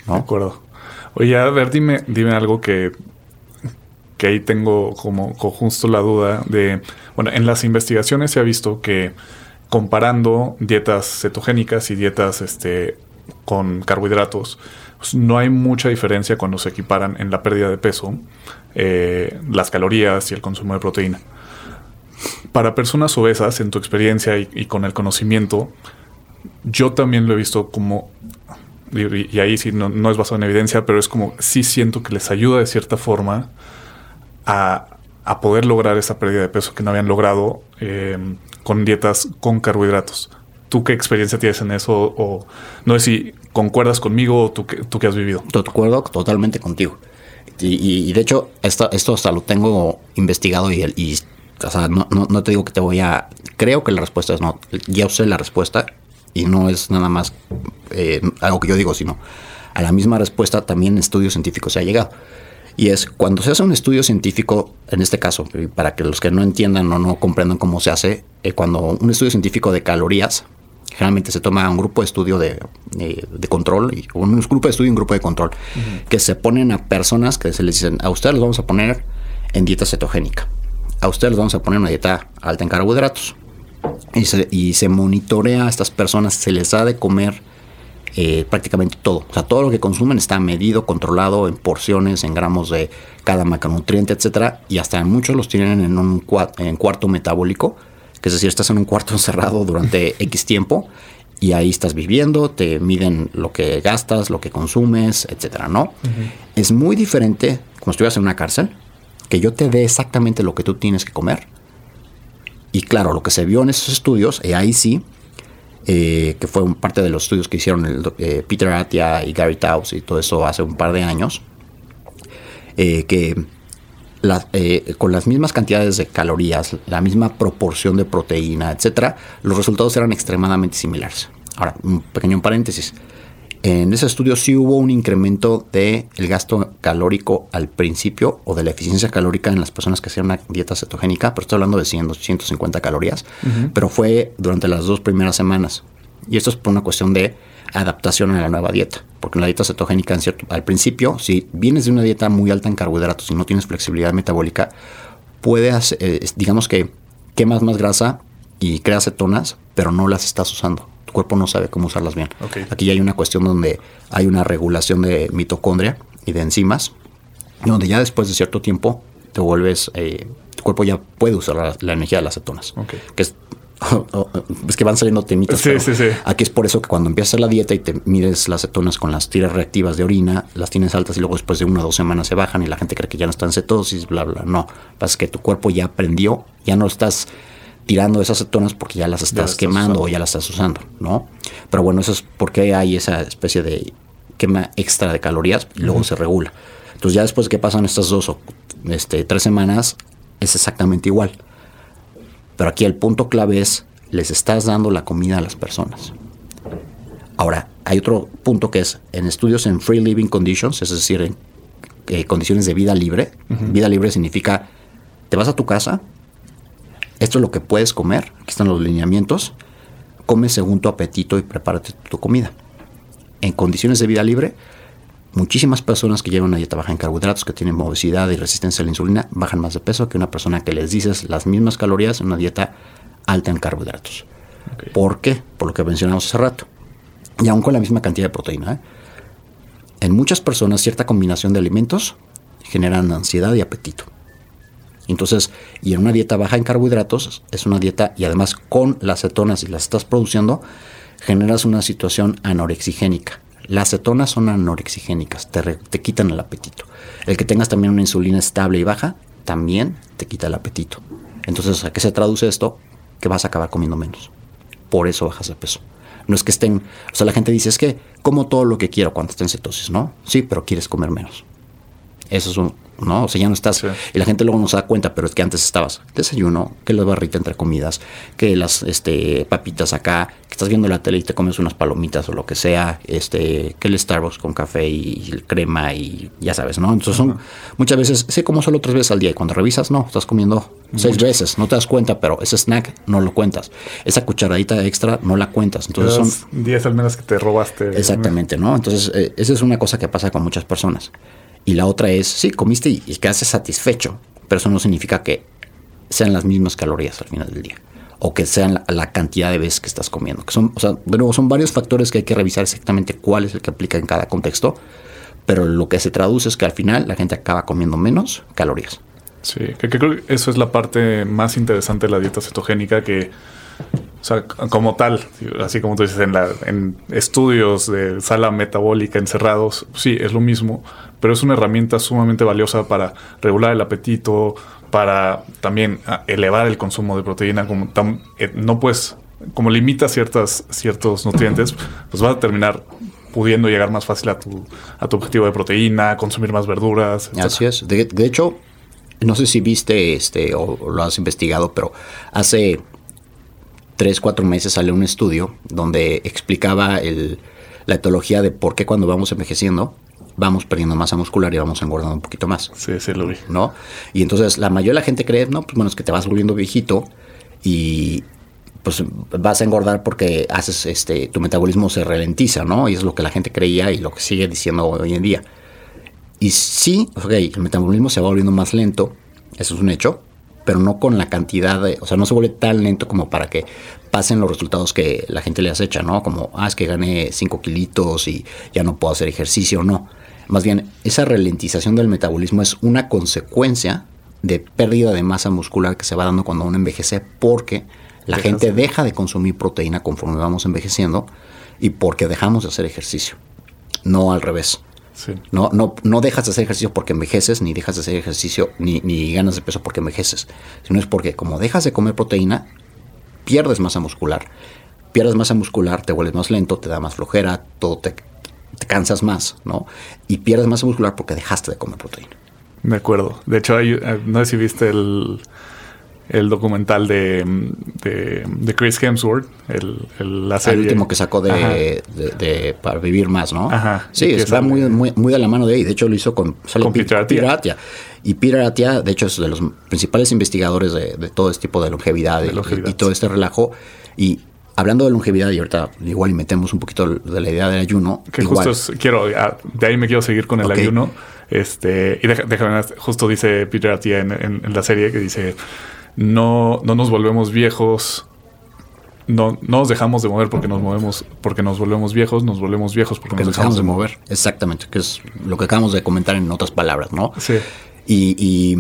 De acuerdo. Oye, a ver, dime, dime algo que, que ahí tengo como co- justo la duda de, bueno, en las investigaciones se ha visto que comparando dietas cetogénicas y dietas este, con carbohidratos, pues, no hay mucha diferencia cuando se equiparan en la pérdida de peso, eh, las calorías y el consumo de proteína. Para personas obesas, en tu experiencia y, con el conocimiento, yo también lo he visto como y, y ahí sí no, no es basado en evidencia, pero es como sí siento que les ayuda de cierta forma a, a poder lograr esa pérdida de peso que no habían logrado eh, con dietas con carbohidratos. ¿Tú qué experiencia tienes en eso? O no sé si concuerdas conmigo o tú, tú qué has vivido. De acuerdo totalmente contigo. Y, de hecho, esto, esto hasta lo tengo investigado y, no, te digo que te voy a... Creo que la respuesta es no. Ya usé la respuesta y no es nada más eh, algo que yo digo, sino a la misma respuesta también estudios científicos se ha llegado. Y es cuando se hace un estudio científico, en este caso, y para que los que no entiendan o no comprendan cómo se hace, eh, cuando un estudio científico de calorías, generalmente se toma un grupo de estudio de, de- de control, y un grupo de estudio y un grupo de control, que se ponen a personas que se les dicen, a ustedes los vamos a poner en dieta cetogénica, a ustedes los vamos a poner en una dieta alta en carbohidratos, y se, y se monitorea a estas personas, se les da de comer eh, prácticamente todo. O sea, todo lo que consumen está medido, controlado en porciones, en gramos de cada macronutriente, etcétera. Y hasta muchos los tienen en un cua- en cuarto metabólico, que es decir, estás en un cuarto encerrado durante X tiempo y ahí estás viviendo, te miden lo que gastas, lo que consumes, etcétera, ¿no? Es muy diferente como si estuvieras en una cárcel, que yo te dé exactamente lo que tú tienes que comer. Y claro, lo que se vio en esos estudios, y ahí sí, eh, que fue parte de los estudios que hicieron el eh, Peter Atia y Gary Taubes y todo eso hace un par de años, eh, que eh, con las mismas cantidades de calorías, la misma proporción de proteína, etcétera, los resultados eran extremadamente similares. Ahora, un pequeño paréntesis. En ese estudio sí hubo un incremento del el gasto calórico al principio o de la eficiencia calórica en las personas que hacían una dieta cetogénica, pero estoy hablando de 100, 150 calorías, pero fue durante las dos primeras semanas. Y esto es por una cuestión de adaptación a la nueva dieta, porque en la dieta cetogénica en cierto, al principio, si vienes de una dieta muy alta en carbohidratos y no tienes flexibilidad metabólica, puedes, eh, digamos que quemas más grasa y creas cetonas, pero no las estás usando. Cuerpo no sabe cómo usarlas bien. Ok. Aquí ya hay una cuestión donde hay una regulación de mitocondria y de enzimas, donde ya después de cierto tiempo te vuelves, eh, tu cuerpo ya puede usar la, la energía de las cetonas. Que es, es que van saliendo temitas. Sí, sí, sí. Aquí es por eso que cuando empiezas la dieta y te mides las cetonas con las tiras reactivas de orina, las tienes altas y luego después de una o dos semanas se bajan y la gente cree que ya no está en cetosis, bla, bla. No, pasa que tu cuerpo ya aprendió, ya no estás tirando esas cetonas porque ya las estás quemando usando. o ya las estás usando, ¿no? Pero bueno, eso es porque hay esa especie de quema extra de calorías y luego se regula. Entonces ya después de que pasan estas dos o este, tres semanas, es exactamente igual. Pero aquí el punto clave es, les estás dando la comida a las personas. Ahora, hay otro punto que es en estudios en free living conditions, es decir, en eh, condiciones de vida libre. Vida libre significa, te vas a tu casa, esto es lo que puedes comer, aquí están los lineamientos, come según tu apetito y prepárate tu comida. En condiciones de vida libre, muchísimas personas que llevan una dieta baja en carbohidratos, que tienen obesidad y resistencia a la insulina, bajan más de peso que una persona que les dices las mismas calorías en una dieta alta en carbohidratos. Ok. ¿Por qué? Por lo que mencionamos hace rato. Y aún con la misma cantidad de proteína. ¿eh? En muchas personas cierta combinación de alimentos generan ansiedad y apetito. Entonces, y en una dieta baja en carbohidratos, es una dieta, y además con las cetonas y las estás produciendo, generas una situación anorexigénica. Las cetonas son anorexigénicas, te, te quitan el apetito. El que tengas también una insulina estable y baja, también te quita el apetito. Entonces, ¿a qué se traduce esto? Que vas a acabar comiendo menos. Por eso bajas de peso. No es que estén, o sea, la gente dice, es que como todo lo que quiero cuando esté en cetosis, ¿no? Sí, pero quieres comer menos. Eso es un, ¿no? O sea, ya no estás. Y la gente luego no se da cuenta, pero es que antes estabas desayuno, que la barrita entre comidas, que las este, papitas acá, que estás viendo la tele y te comes unas palomitas o lo que sea, este, que el Starbucks con café y, crema y ya sabes, ¿no? Entonces son muchas veces, sé como solo tres veces al día y cuando revisas, no, estás comiendo seis veces, no te das cuenta, pero ese snack no lo cuentas. Esa cucharadita extra no la cuentas. Entonces son diez al menos que te robaste. Exactamente, ¿no? Entonces, eh, esa es una cosa que pasa con muchas personas. Y la otra es, sí, comiste y, y quedaste satisfecho, pero eso no significa que sean las mismas calorías al final del día o que sean la, cantidad de veces que estás comiendo. Que son, o sea, nuevo, son varios factores que hay que revisar exactamente cuál es el que aplica en cada contexto, pero lo que se traduce es que al final la gente acaba comiendo menos calorías. Sí, que, creo que eso es la parte más interesante de la dieta cetogénica que, o sea, como tal, así como tú dices, en, la, en estudios de sala metabólica encerrados, sí, es lo mismo, pero es una herramienta sumamente valiosa para regular el apetito, para también ah, elevar el consumo de proteína. Como eh, no puedes, como limita ciertas, ciertos nutrientes, pues va a terminar pudiendo llegar más fácil a tu, a tu objetivo de proteína, consumir más verduras. Así es. De, hecho, no sé si viste este o, lo has investigado, pero hace tres, cuatro meses salió un estudio donde explicaba el, la etología de por qué cuando vamos envejeciendo vamos perdiendo masa muscular y vamos engordando un poquito más. Sí, sí, lo vi. ¿No? Y entonces la mayoría de la gente cree, no, pues bueno, es que te vas volviendo viejito y pues vas a engordar porque haces este tu metabolismo se ralentiza, ¿no? Y es lo que la gente creía y lo que sigue diciendo hoy en día. Y sí, ok, el metabolismo se va volviendo más lento, eso es un hecho, pero no con la cantidad de, o sea, no se vuelve tan lento como para que pasen los resultados que la gente le acecha, ¿no? Como, ah, es que gané 5 kilitos y ya no puedo hacer ejercicio, no. Más bien, esa ralentización del metabolismo es una consecuencia de pérdida de masa muscular que se va dando cuando uno envejece porque la gente deja de consumir proteína conforme vamos envejeciendo y porque dejamos de hacer ejercicio. No al revés. No, no, no dejas de hacer ejercicio porque envejeces, ni dejas de hacer ejercicio, ni, ni ganas de peso porque envejeces. Sino es porque como dejas de comer proteína, pierdes masa muscular. Pierdes masa muscular, te vuelves más lento, te da más flojera, todo te, te cansas más, ¿no? Y pierdes masa muscular porque dejaste de comer proteína. De acuerdo. De hecho, hay, eh, no sé si viste el, el documental de, de, Chris Hemsworth, el, la serie. El último que sacó de, de, Para Vivir Más, ¿no? Ajá. Sí, está muy, muy, muy, de la mano de ahí. De hecho, lo hizo con, con Peter Atia. Y Peter Atia, de hecho, es de los principales investigadores de, todo este tipo de longevidad, y, todo este relajo. Y hablando de longevidad, y ahorita igual metemos un poquito de la idea del ayuno. Que justo quiero, ah, de ahí me quiero seguir con el ayuno. Este, y déjame, justo dice Peter Atia en, en la serie que dice no, no nos volvemos viejos. No, no nos dejamos de mover porque nos movemos, porque nos volvemos viejos, nos volvemos viejos porque, nos dejamos, de mover. Exactamente, que es lo que acabamos de comentar en otras palabras, ¿no? Sí. Y,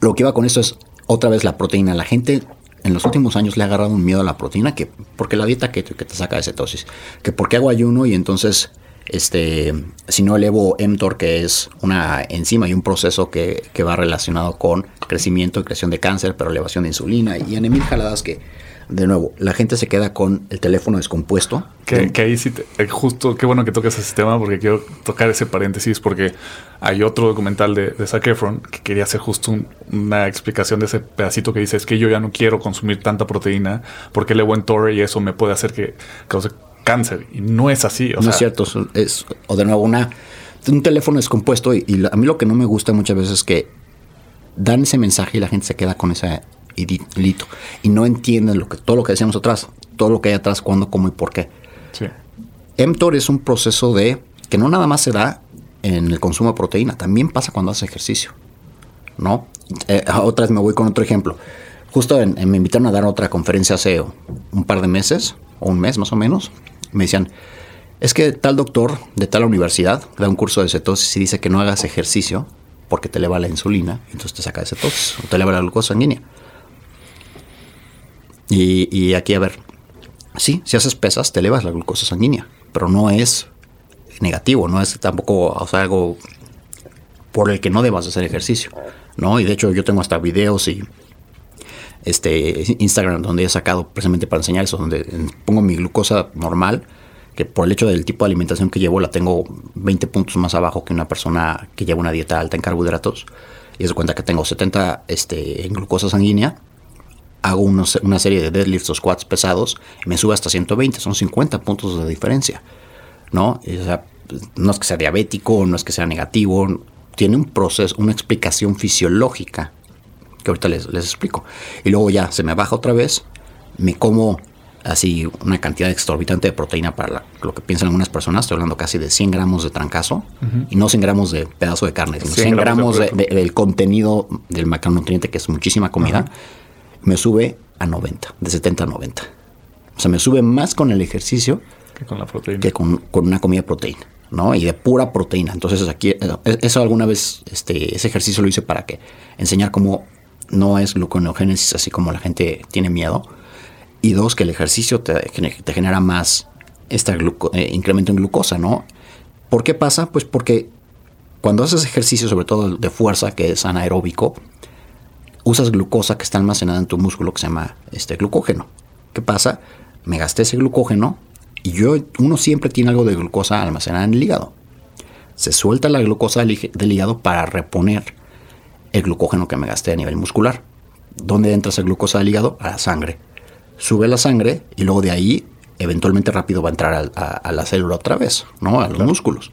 lo que iba con esto es otra vez la proteína. La gente en los últimos años le ha agarrado un miedo a la proteína, que porque la dieta que, que te saca de cetosis, que porque hago ayuno y entonces este, si no elevo mTOR, que es una enzima y un proceso que, va relacionado con crecimiento y creación de cáncer, pero elevación de insulina y en jaladas que, de nuevo, la gente se queda con el teléfono descompuesto. Que, ahí sí, eh, justo, qué bueno que toques ese tema porque quiero tocar ese paréntesis porque hay otro documental de, de Zac que quería hacer justo una explicación de ese pedacito que dice es que yo ya no quiero consumir tanta proteína porque elevo mTOR y eso me puede hacer que cause cáncer. Y no es así. no es cierto. Es, o de nuevo, una, un teléfono descompuesto. Y, y, a mí lo que no me gusta muchas veces es que dan ese mensaje y la gente se queda con ese hilito. Y no entienden lo que, todo lo que decíamos atrás. Todo lo que hay atrás, cuándo, cómo y por qué. Sí. mTOR es un proceso de que no nada más se da en el consumo de proteína, también pasa cuando haces ejercicio. ¿No? Eh, otra vez me voy con otro ejemplo. Justo me invitaron a dar otra conferencia hace un par de meses, o un mes más o menos, me decían, es que tal doctor de tal universidad da un curso de cetosis y dice que no hagas ejercicio porque te eleva la insulina, entonces te saca de cetosis, o te eleva la glucosa sanguínea. Y, aquí, a ver, sí, si haces pesas, te elevas la glucosa sanguínea, pero no es negativo, no es tampoco algo por el que no debas hacer ejercicio, ¿no? Y de hecho yo tengo hasta videos y este Instagram donde he sacado precisamente para enseñar eso, donde pongo mi glucosa normal que por el hecho del tipo de alimentación que llevo la tengo 20 puntos más abajo que una persona que lleva una dieta alta en carbohidratos. Y se cuenta que tengo 70 este, en glucosa sanguínea. Hago unos, una serie de deadlifts o squats pesados me sube hasta 120. Son 50 puntos de diferencia. ¿no? no es que sea diabético, no es que sea negativo. Tiene un proceso, una explicación fisiológica que ahorita les, les explico. Y luego ya se me baja otra vez. Me como así una cantidad exorbitante de proteína para lo que piensan algunas personas. Estoy hablando casi de 100 gramos de trancazo y no 100 gramos de pedazo de carne, sino 100, gramos, del contenido del macronutriente, que es muchísima comida, me sube a 90, de 70 a 90. O sea, me sube más con el ejercicio que con la proteína. Que con, una comida de proteína, ¿no? Y de pura proteína. Entonces, aquí, eh, eso alguna vez, este, ese ejercicio lo hice para que enseñar cómo no es gluconeogénesis así como la gente tiene miedo y dos, que el ejercicio te, genera más este incremento en glucosa, ¿no? ¿Por qué pasa? Pues porque cuando haces ejercicio, sobre todo de fuerza, que es anaeróbico, usas glucosa que está almacenada en tu músculo que se llama este glucógeno. ¿Qué pasa? Me gasté ese glucógeno y yo, uno siempre tiene algo de glucosa almacenada en el hígado. Se suelta la glucosa del hígado para reponer el glucógeno que me gasté a nivel muscular. ¿Dónde entra esa glucosa del hígado? A la sangre sube la sangre y luego de ahí eventualmente rápido va a entrar a, la célula otra vez, ¿no? A los músculos.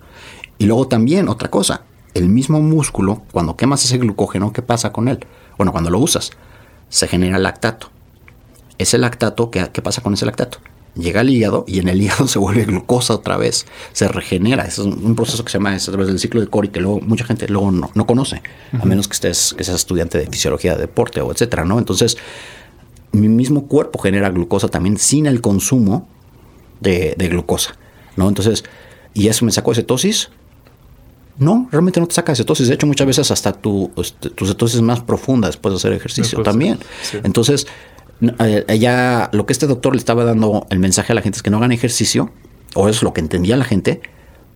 Y luego también otra cosa, el mismo músculo, cuando quemas ese glucógeno, ¿qué pasa con él? Bueno, cuando lo usas, se genera lactato. Ese lactato, ¿qué, qué pasa con ese lactato? Llega al hígado y en el hígado se vuelve glucosa otra vez, se regenera. Es un proceso que se llama a través del ciclo de Cori que luego mucha gente luego no, no conoce, a menos que estés que seas estudiante de fisiología de deporte o etcétera, ¿no? Entonces, mi mismo cuerpo genera glucosa también sin el consumo de, glucosa, ¿no? Entonces, ¿y eso me sacó cetosis? No, realmente no te saca cetosis. De hecho, muchas veces hasta tu, este, tu cetosis más profunda después de hacer ejercicio también. Entonces, eh, ya lo que este doctor le estaba dando el mensaje a la gente es que no hagan ejercicio, o es lo que entendía la gente,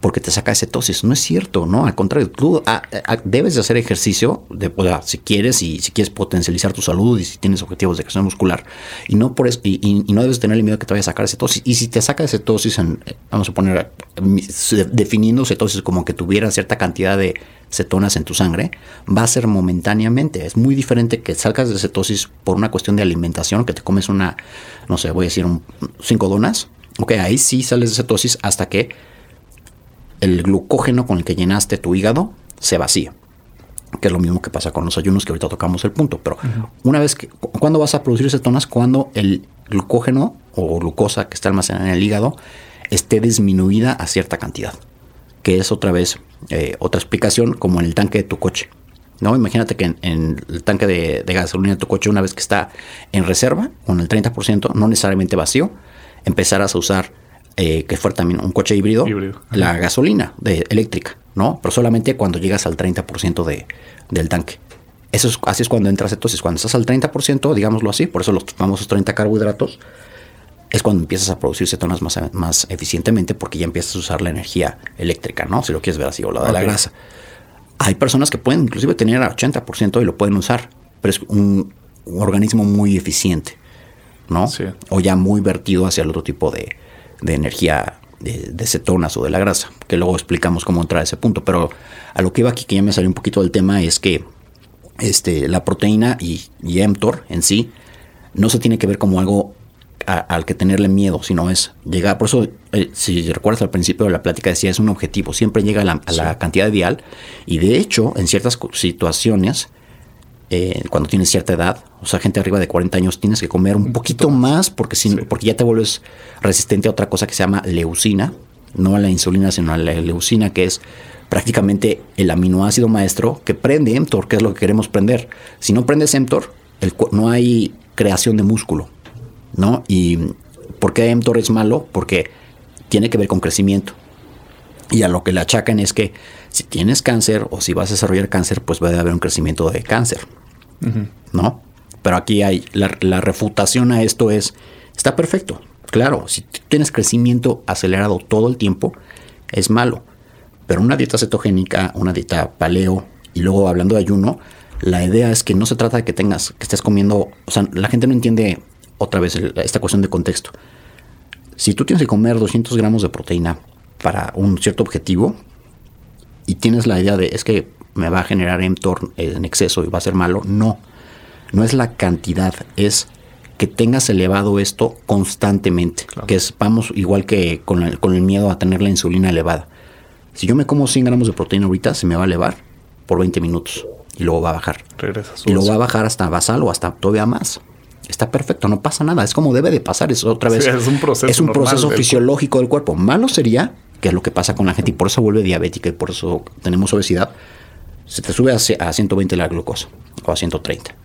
porque te saca cetosis. No es cierto, ¿no? Al contrario, tú ah, ah, debes de hacer ejercicio, de, si quieres y si quieres potencializar tu salud y si tienes objetivos de creación muscular. Y no por eso, y, no debes tener el miedo que te vaya a sacar cetosis. Y si te saca cetosis, en, vamos a poner, definiendo cetosis como que tuviera cierta cantidad de cetonas en tu sangre, va a ser momentáneamente. Es muy diferente que salgas de cetosis por una cuestión de alimentación, que te comes una, no sé, voy a decir, un, cinco donas. Ok, ahí sí sales de cetosis hasta que el glucógeno con el que llenaste tu hígado se vacía. Que es lo mismo que pasa con los ayunos, que ahorita tocamos el punto. Pero una vez que, ¿cuándo vas a producir cetonas? Cuando el glucógeno o glucosa que está almacenada en el hígado esté disminuida a cierta cantidad. Que es otra vez eh, otra explicación, como en el tanque de tu coche. ¿no? Imagínate que en, el tanque de, de, gasolina de tu coche, una vez que está en reserva, con el 30%, no necesariamente vacío, empezarás a usar eh, que fuera también un coche híbrido, la gasolina de, eléctrica, ¿no? Pero solamente cuando llegas al 30% de, del tanque. Eso es, así es cuando entras entonces, cuando estás al 30%, digámoslo así, por eso los famosos 30 carbohidratos, es cuando empiezas a producir cetonas más, más eficientemente porque ya empiezas a usar la energía eléctrica, ¿no? Si lo quieres ver así, o la de la grasa. Hay personas que pueden inclusive tener al 80% y lo pueden usar, pero es un, organismo muy eficiente, ¿no? O ya muy vertido hacia el otro tipo de, de energía de, cetonas o de la grasa, que luego explicamos cómo entrar a ese punto. Pero a lo que iba aquí, que ya me salió un poquito del tema, es que este, la proteína y, y mTOR en sí no se tiene que ver como algo al que tenerle miedo, sino es llegar, por eso, eh, si recuerdas al principio de la plática decía, es un objetivo, siempre llega a la, a la cantidad ideal y de hecho en ciertas situaciones eh, cuando tienes cierta edad, o sea, gente arriba de 40 años, tienes que comer un, poquito, más porque, si, porque ya te vuelves resistente a otra cosa que se llama leucina, no a la insulina, sino a la leucina, que es prácticamente el aminoácido maestro que prende mTOR, que es lo que queremos prender. Si no prendes mTOR, el, no hay creación de músculo, ¿no? ¿Y por qué mTOR es malo? Porque tiene que ver con crecimiento. Y a lo que le achacan es que si tienes cáncer o si vas a desarrollar cáncer, pues va a haber un crecimiento de cáncer. ¿No? Pero aquí hay la, refutación a esto es, está perfecto. Claro, si tienes crecimiento acelerado todo el tiempo, es malo. Pero una dieta cetogénica, una dieta paleo, y luego hablando de ayuno, la idea es que no se trata de que tengas, que estés comiendo, o sea, la gente no entiende otra vez esta cuestión de contexto. Si tú tienes que comer 200 gramos de proteína para un cierto objetivo y tienes la idea de es que me va a generar mTOR en exceso y va a ser malo, no. No es la cantidad, es que tengas elevado esto constantemente. Que es, vamos, igual que con el, con el miedo a tener la insulina elevada. Si yo me como 100 gramos de proteína ahorita, se me va a elevar por 20 minutos y luego va a bajar. Regresa y luego va a bajar hasta basal o hasta todavía más. Está perfecto, no pasa nada. Es como debe de pasar. Es otra vez. Sí, es un proceso, es un proceso del fisiológico del cuerpo. Malo sería, que es lo que pasa con la gente, y por eso vuelve diabética y por eso tenemos obesidad. Se te sube a, ce- a 120 la glucosa o a 130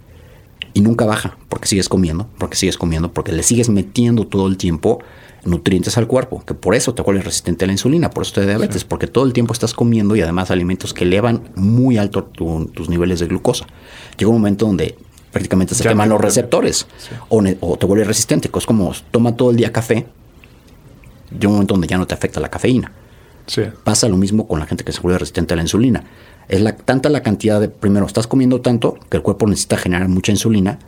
y nunca baja porque sigues comiendo, porque sigues comiendo, porque le sigues metiendo todo el tiempo nutrientes al cuerpo, que por eso te vuelves resistente a la insulina, por eso te diabetes, porque todo el tiempo estás comiendo y además alimentos que elevan muy alto tu- tus niveles de glucosa. Llega un momento donde prácticamente se Ya queman los receptores o, te vuelves resistente, es como toma todo el día café, llega un momento donde ya no te afecta la cafeína. Sí. Pasa lo mismo con la gente que se vuelve resistente a la insulina. Es la, tanta la cantidad de, primero, estás comiendo tanto que el cuerpo necesita generar mucha insulina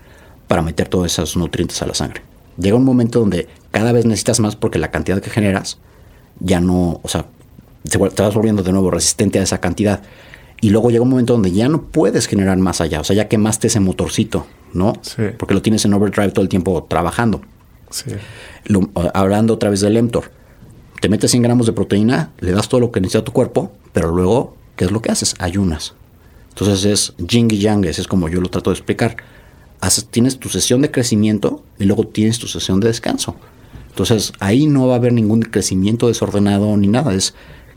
para meter todos esos nutrientes a la sangre. Llega un momento donde cada vez necesitas más porque la cantidad que generas ya no, o sea, te, vas volviendo de nuevo resistente a esa cantidad. Y luego llega un momento donde ya no puedes generar más allá, o sea, ya quemaste ese motorcito, ¿no? Sí. Porque lo tienes en overdrive todo el tiempo trabajando Sí. lo- hablando otra vez del mTOR, te metes 100 gramos de proteína, le das todo lo que necesita tu cuerpo, pero luego, ¿qué es lo que haces? Ayunas. Entonces es yin y yang, ese es como yo lo trato de explicar. Haces- tienes tu sesión de crecimiento y luego tienes tu sesión de descanso. Entonces ahí no va a haber ningún crecimiento desordenado ni nada. Es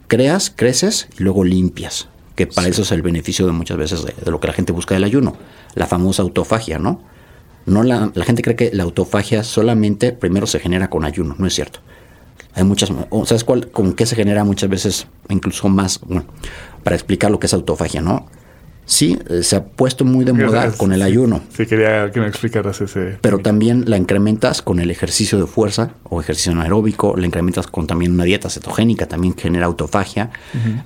creas, creces y luego limpias. Que para eso es el beneficio de muchas veces de, de lo que la gente busca del ayuno. La famosa autofagia, ¿no? No la, la gente cree que la autofagia solamente primero se genera con ayuno, no es cierto. Hay muchas, ¿sabes cuál, con qué se genera muchas veces, incluso más, bueno, para explicar lo que es autofagia, ¿no? Sí, eh, se ha puesto muy de moda con el ayuno, Sí, quería que me explicaras ese. pero también la incrementas con el ejercicio de fuerza o ejercicio anaeróbico, la incrementas con también una dieta cetogénica, también genera autofagia,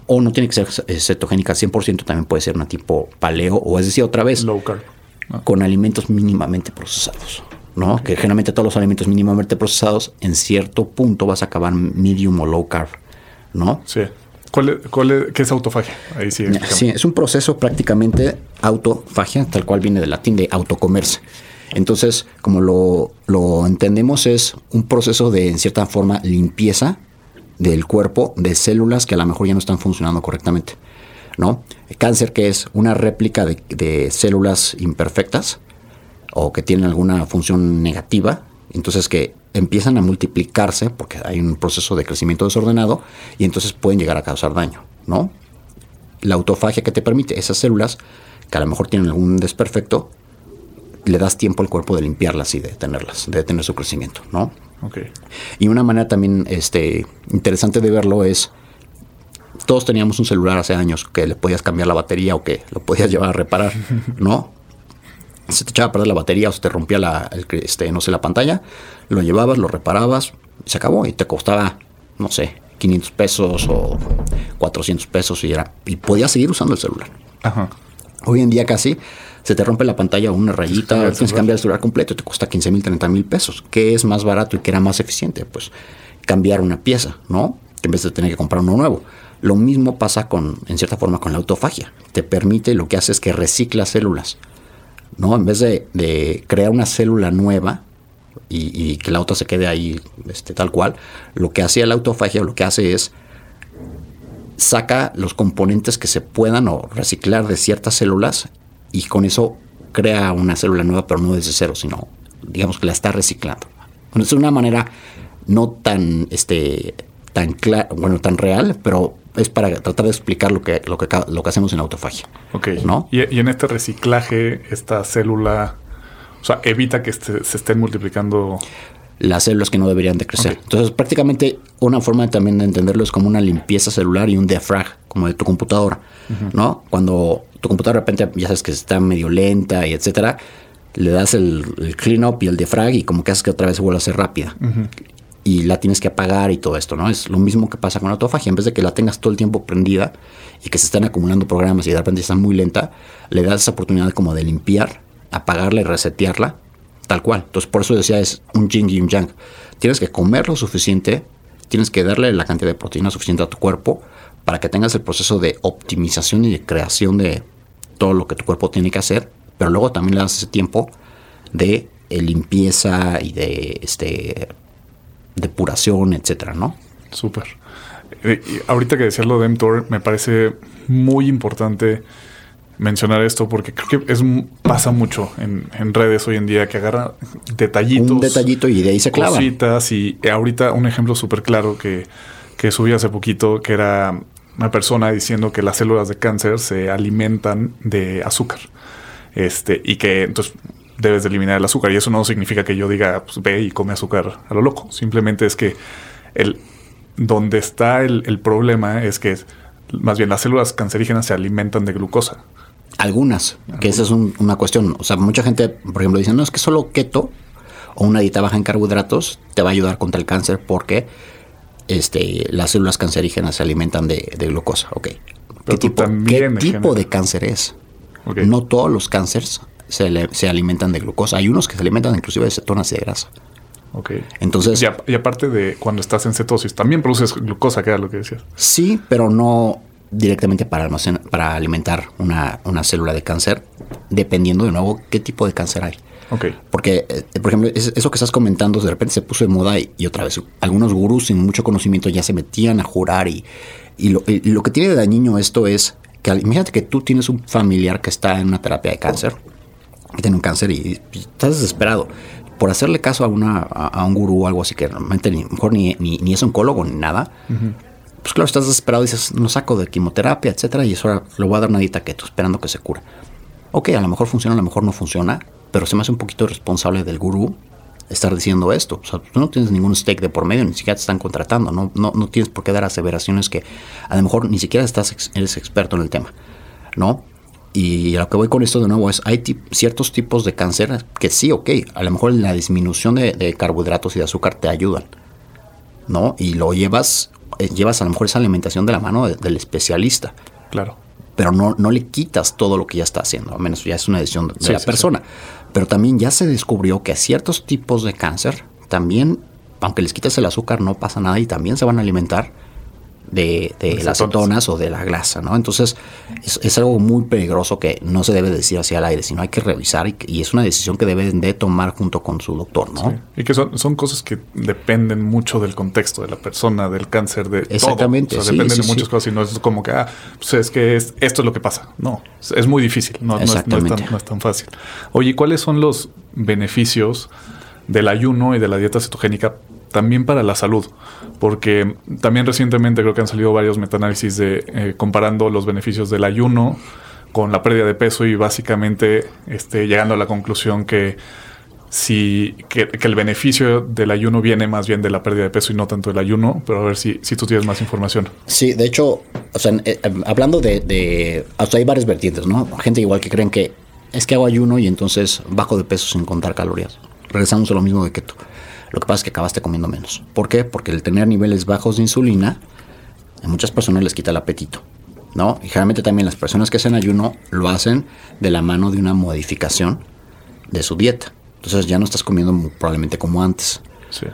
o no tiene que ser eh, cetogénica al 100%, también puede ser una tipo paleo, o es decir, otra vez, Low carb. con alimentos mínimamente procesados. ¿No? Que generalmente todos los alimentos mínimamente procesados en cierto punto vas a acabar medium o low carb. ¿no? Sí. ¿Cuál es, cuál es- ¿Qué es autofagia? Ahí sí. Sí, es un proceso prácticamente autofagia, tal cual viene del latín de autocomerse. Entonces, como lo, lo entendemos, es un proceso de, en cierta forma, limpieza del cuerpo de células que a lo mejor ya no están funcionando correctamente. ¿no? El cáncer, que es una réplica de, de células imperfectas o que tienen alguna función negativa, entonces que empiezan a multiplicarse porque hay un proceso de crecimiento desordenado y entonces pueden llegar a causar daño, ¿no? La autofagia que te permite esas células que a lo mejor tienen algún desperfecto, le das tiempo al cuerpo de limpiarlas y de detenerlas, de detener su crecimiento, ¿no? Ok. Y una manera también este, interesante de verlo es, todos teníamos un celular hace años que le podías cambiar la batería o que lo podías llevar a reparar, ¿no? Se te echaba a perder la batería o se te rompía la, el que- este, no sé, la pantalla, lo llevabas, lo reparabas y se acabó y te costaba, no sé, 500 pesos o 400 pesos y, era, y podías seguir usando el celular. Ajá. Hoy en día casi se te rompe la pantalla o una rayita, cambiar el tienes que cambiar el celular completo, te cuesta 15 mil, 30 mil pesos. ¿Qué es más barato y qué era más eficiente? Pues cambiar una pieza, ¿no? En vez de tener que comprar uno nuevo. Lo mismo pasa con, en cierta forma, con la autofagia. Te permite, lo que hace es que recicla células, ¿no? En vez de, crear una célula nueva y, y que la otra se quede ahí este, tal cual, lo que hacía la autofagia, lo que hace es saca los componentes que se puedan o reciclar de ciertas células y con eso crea una célula nueva, pero no desde cero, sino digamos que la está reciclando. Bueno, es una manera no tan este tan clara, bueno, tan real, pero es para tratar de explicar lo que lo que lo que hacemos en autofagia. Ok. ¿No? Y, y en este reciclaje, esta célula, o sea, evita que este- se estén multiplicando. las células que no deberían de crecer. Entonces, prácticamente una forma también de entenderlo es como una limpieza celular y un defrag, como de tu computadora, ¿no? Cuando tu computadora de repente ya sabes que está medio lenta y etcétera, le das el, el clean up y el defrag y como que haces que otra vez se vuelva a ser rápida. Y la tienes que apagar y todo esto, ¿no? Es lo mismo que pasa con la autofagia. En vez de que la tengas todo el tiempo prendida y que se están acumulando programas y de repente está muy lenta, le das esa oportunidad como de limpiar, apagarla y resetearla Tal cual. Entonces, por eso decía, es un yin y un yang. Tienes que comer lo suficiente, tienes que darle la cantidad de proteína suficiente a tu cuerpo para que tengas el proceso de optimización y de creación de todo lo que tu cuerpo tiene que hacer, pero luego también le das ese tiempo de eh, limpieza y de este depuración, etcétera, ¿no? Súper. Eh, ahorita que decías lo de mTOR, me parece muy importante mencionar esto porque creo que es pasa mucho en, en redes hoy en día que agarra detallitos. Un detallito y de ahí se clava. Cositas y ahorita un ejemplo súper claro que, que subí hace poquito que era una persona diciendo que las células de cáncer se alimentan de azúcar. Este, y que entonces debes de eliminar el azúcar. Y eso no significa que yo diga, pues ve y come azúcar a lo loco. Simplemente es que el, donde está el, el problema es que más bien las células cancerígenas se alimentan de glucosa. Algunas, que esa es una cuestión. O sea, mucha gente, por ejemplo, dice, no, es que solo keto o una dieta baja en carbohidratos te va a ayudar contra el cáncer porque este, las células cancerígenas se alimentan de, glucosa. Ok. ¿Qué tipo, ¿qué tipo de cáncer es? No todos los cánceres se, se, alimentan de glucosa. Hay unos que se alimentan inclusive de cetonas y de grasa. Ok. Entonces. Y, aparte de cuando estás en cetosis, también produces glucosa, que era lo que decías. Sí, pero no directamente para, para alimentar una, una, célula de cáncer, dependiendo de nuevo qué tipo de cáncer hay. Okay. Porque, eh, por ejemplo, eso que estás comentando de repente se puso de moda y, otra vez, algunos gurús sin mucho conocimiento ya se metían a jurar y, y, lo, lo, que tiene de dañino esto es que imagínate que tú tienes un familiar que está en una terapia de cáncer, tiene un cáncer y, estás desesperado por hacerle caso a, una, a, un gurú o algo así que realmente ni, mejor ni, ni, es oncólogo ni nada. Pues claro, estás desesperado y dices, no saco de quimioterapia, etcétera, y eso ahora le voy a dar una dieta keto, esperando que se cure. Ok, a lo mejor funciona, a lo mejor no funciona, pero se me hace un poquito responsable del gurú estar diciendo esto. O sea, tú no tienes ningún stake de por medio, ni siquiera te están contratando, no, no, no tienes por qué dar aseveraciones que a lo mejor ni siquiera estás, eres experto en el tema, ¿no? Y a lo que voy con esto de nuevo es, hay ciertos tipos de cáncer que sí, ok, a lo mejor la disminución de, carbohidratos y de azúcar te ayudan, ¿no? Y lo llevas, eh, llevas a lo mejor esa alimentación de la mano del especialista. Claro. Pero no, no le quitas todo lo que ya está haciendo, al menos ya es una decisión de la persona. Pero también ya se descubrió que ciertos tipos de cáncer también, aunque les quites el azúcar, no pasa nada y también se van a alimentar de, las cetonas o de la grasa, ¿no? Entonces es, algo muy peligroso que no se debe decir así al aire, sino hay que revisar y, es una decisión que deben de tomar junto con su doctor, ¿no? Y que son, son cosas que dependen mucho del contexto de la persona, del cáncer, de Exactamente, todo. O sea, dependen de muchas cosas y no es como que, ah, pues es que esto es lo que pasa. No, es muy difícil, no, no, es, tan, no es tan fácil. Oye, ¿cuáles son los beneficios del ayuno y de la dieta cetogénica también para la salud, porque también recientemente creo que han salido varios metaanálisis de eh, comparando los beneficios del ayuno con la pérdida de peso y básicamente este, llegando a la conclusión que si que, el beneficio del ayuno viene más bien de la pérdida de peso y no tanto del ayuno, pero a ver si, si tú tienes más información. Sí, de hecho, o sea, eh, hablando de, de hay varias vertientes, ¿no? Gente igual que creen que es que hago ayuno y entonces bajo de peso sin contar calorías. Regresamos a lo mismo de keto. Lo que pasa es que acabaste comiendo menos. ¿Por qué? Porque el tener niveles bajos de insulina a muchas personas les quita el apetito. ¿no? Y generalmente también las personas que hacen ayuno lo hacen de la mano de una modificación de su dieta. Entonces ya no estás comiendo probablemente como antes. Sí.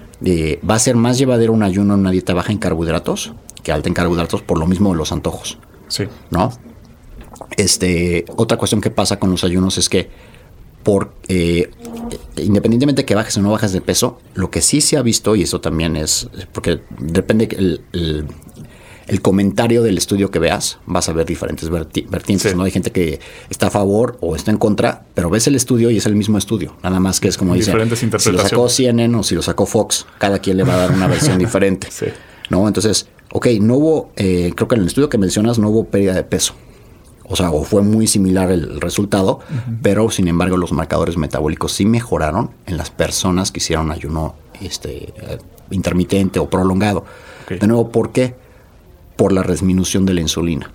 va a ser más llevadero un ayuno en una dieta baja en carbohidratos que alta en carbohidratos por lo mismo de los antojos. Sí. ¿No? Este, otra cuestión que pasa con los ayunos es que por eh, independientemente de que bajes o no bajes de peso, lo que sí se ha visto, y eso también es, porque depende el, el, comentario del estudio que veas, vas a ver diferentes vertientes, ¿no? Hay gente que está a favor o está en contra, pero ves el estudio y es el mismo estudio, nada más que es como dice, si lo sacó CNN o si lo sacó Fox, cada quien le va a dar una versión diferente, ¿no? Entonces, ok, no hubo, eh, creo que en el estudio que mencionas no hubo pérdida de peso, o sea, o fue muy similar el resultado, pero sin embargo los marcadores metabólicos sí mejoraron en las personas que hicieron ayuno este, eh, intermitente o prolongado. De nuevo, ¿por qué? Por la disminución de la insulina.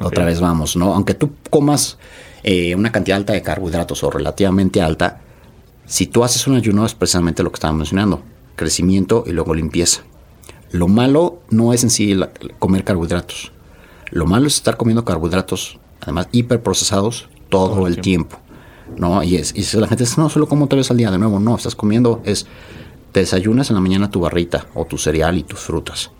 Otra vez vamos, ¿no? Aunque tú comas eh, una cantidad alta de carbohidratos o relativamente alta, si tú haces un ayuno es precisamente lo que estaba mencionando, crecimiento y luego limpieza. Lo malo no es en sí comer carbohidratos lo malo es estar comiendo carbohidratos, además hiperprocesados, todo, todo el tiempo. ¿no? Y, es, y si la gente dice, no, solo como tres veces al día, de nuevo, no, estás comiendo, es, te desayunas en la mañana tu barrita o tu cereal y tus frutas.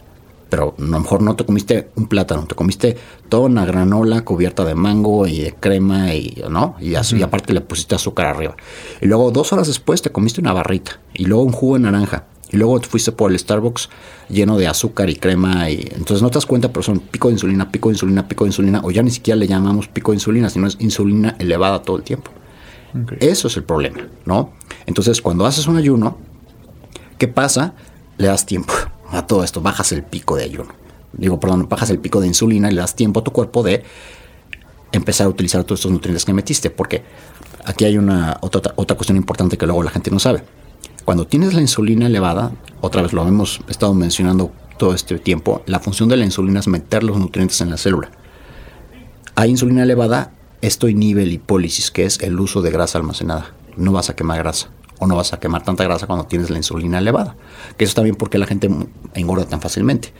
Pero a lo mejor no te comiste un plátano, te comiste toda una granola cubierta de mango y de crema y, ¿no? Y, así, y aparte le pusiste azúcar arriba. Y luego dos horas después te comiste una barrita y luego un jugo de naranja. Y luego te fuiste por el Starbucks lleno de azúcar y crema. Y entonces no te das cuenta, pero son pico de insulina, pico de insulina, pico de insulina. O ya ni siquiera le llamamos pico de insulina, sino es insulina elevada todo el tiempo. Eso es el problema, ¿no? Entonces, cuando haces un ayuno, ¿qué pasa? Le das tiempo a todo esto, bajas el pico de ayuno. Digo, perdón, bajas el pico de insulina y le das tiempo a tu cuerpo de empezar a utilizar todos estos nutrientes que metiste. Porque aquí hay una otra, otra cuestión importante que luego la gente no sabe. Cuando tienes la insulina elevada, otra vez lo hemos estado mencionando todo este tiempo, la función de la insulina es meter los nutrientes en la célula. Hay insulina elevada, esto inhibe la hipólisis, que es el uso de grasa almacenada. No vas a quemar grasa o no vas a quemar tanta grasa cuando tienes la insulina elevada. Que eso también porque la gente engorda tan fácilmente.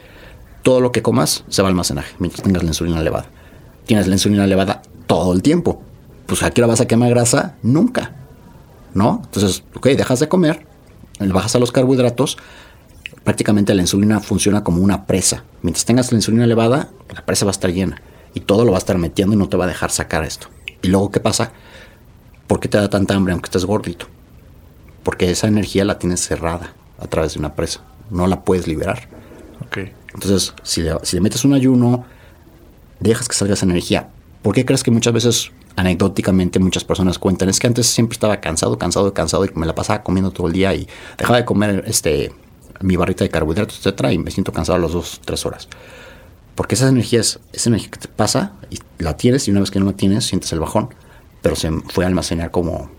Todo lo que comas se va al almacenaje mientras tengas la insulina elevada. Tienes la insulina elevada todo el tiempo. Pues aquí la vas a quemar grasa nunca. ¿No? Entonces, ok, dejas de comer, bajas a los carbohidratos, prácticamente la insulina funciona como una presa. Mientras tengas la insulina elevada, la presa va a estar llena y todo lo va a estar metiendo y no te va a dejar sacar esto. Y luego, ¿qué pasa? ¿Por qué te da tanta hambre aunque estés gordito? Porque esa energía la tienes cerrada a través de una presa. No la puedes liberar. Okay. Entonces, si le, si le metes un ayuno, dejas que salga esa energía. ¿Por qué crees que muchas veces, anecdóticamente, muchas personas cuentan? Es que antes siempre estaba cansado, cansado, cansado y me la pasaba comiendo todo el día y dejaba de comer este, mi barrita de carbohidratos, etcétera, y me siento cansado a las dos, tres horas. Porque esa energía es esa energía que te pasa y la tienes y una vez que no la tienes sientes el bajón, pero se fue a almacenar como,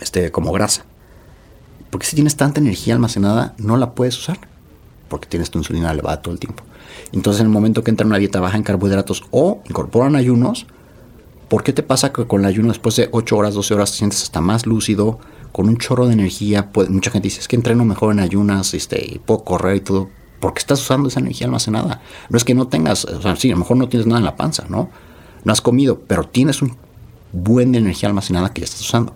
este, como grasa. Porque si tienes tanta energía almacenada, no la puedes usar. Porque tienes tu insulina elevada todo el tiempo. Entonces, en el momento que entra una dieta baja en carbohidratos o incorporan ayunos, ¿por qué te pasa que con el ayuno después de 8 horas, 12 horas te sientes hasta más lúcido, con un chorro de energía? mucha gente dice, es que entreno mejor en ayunas, este, y puedo correr y todo. Porque estás usando esa energía almacenada. No es que no tengas, o sea, sí, a lo mejor no tienes nada en la panza, ¿no? No has comido, pero tienes un buen de energía almacenada que ya estás usando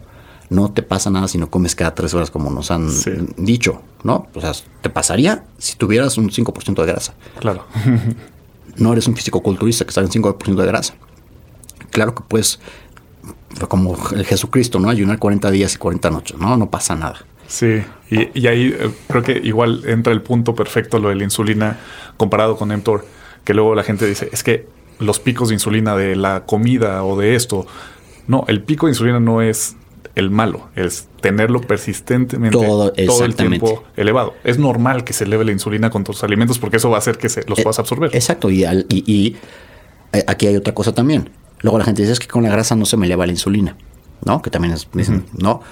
no te pasa nada si no comes cada tres horas como nos han dicho, ¿no? O sea, te pasaría si tuvieras un 5% de grasa. Claro. no eres un físico-culturista que está en 5% de grasa. Claro que puedes, como el Jesucristo, ¿no? Ayunar 40 días y 40 noches, ¿no? No pasa nada. Sí, y, y ahí eh, creo que igual entra el punto perfecto lo de la insulina comparado con mTOR, que luego la gente dice, es que los picos de insulina de la comida o de esto, no, el pico de insulina no es el malo, es tenerlo persistentemente todo, el tiempo elevado. Es normal que se eleve la insulina con tus alimentos porque eso va a hacer que se, los eh, puedas absorber. Exacto, y, y, eh, aquí hay otra cosa también. Luego la gente dice es que con la grasa no se me eleva la insulina, ¿no? Que también es, no.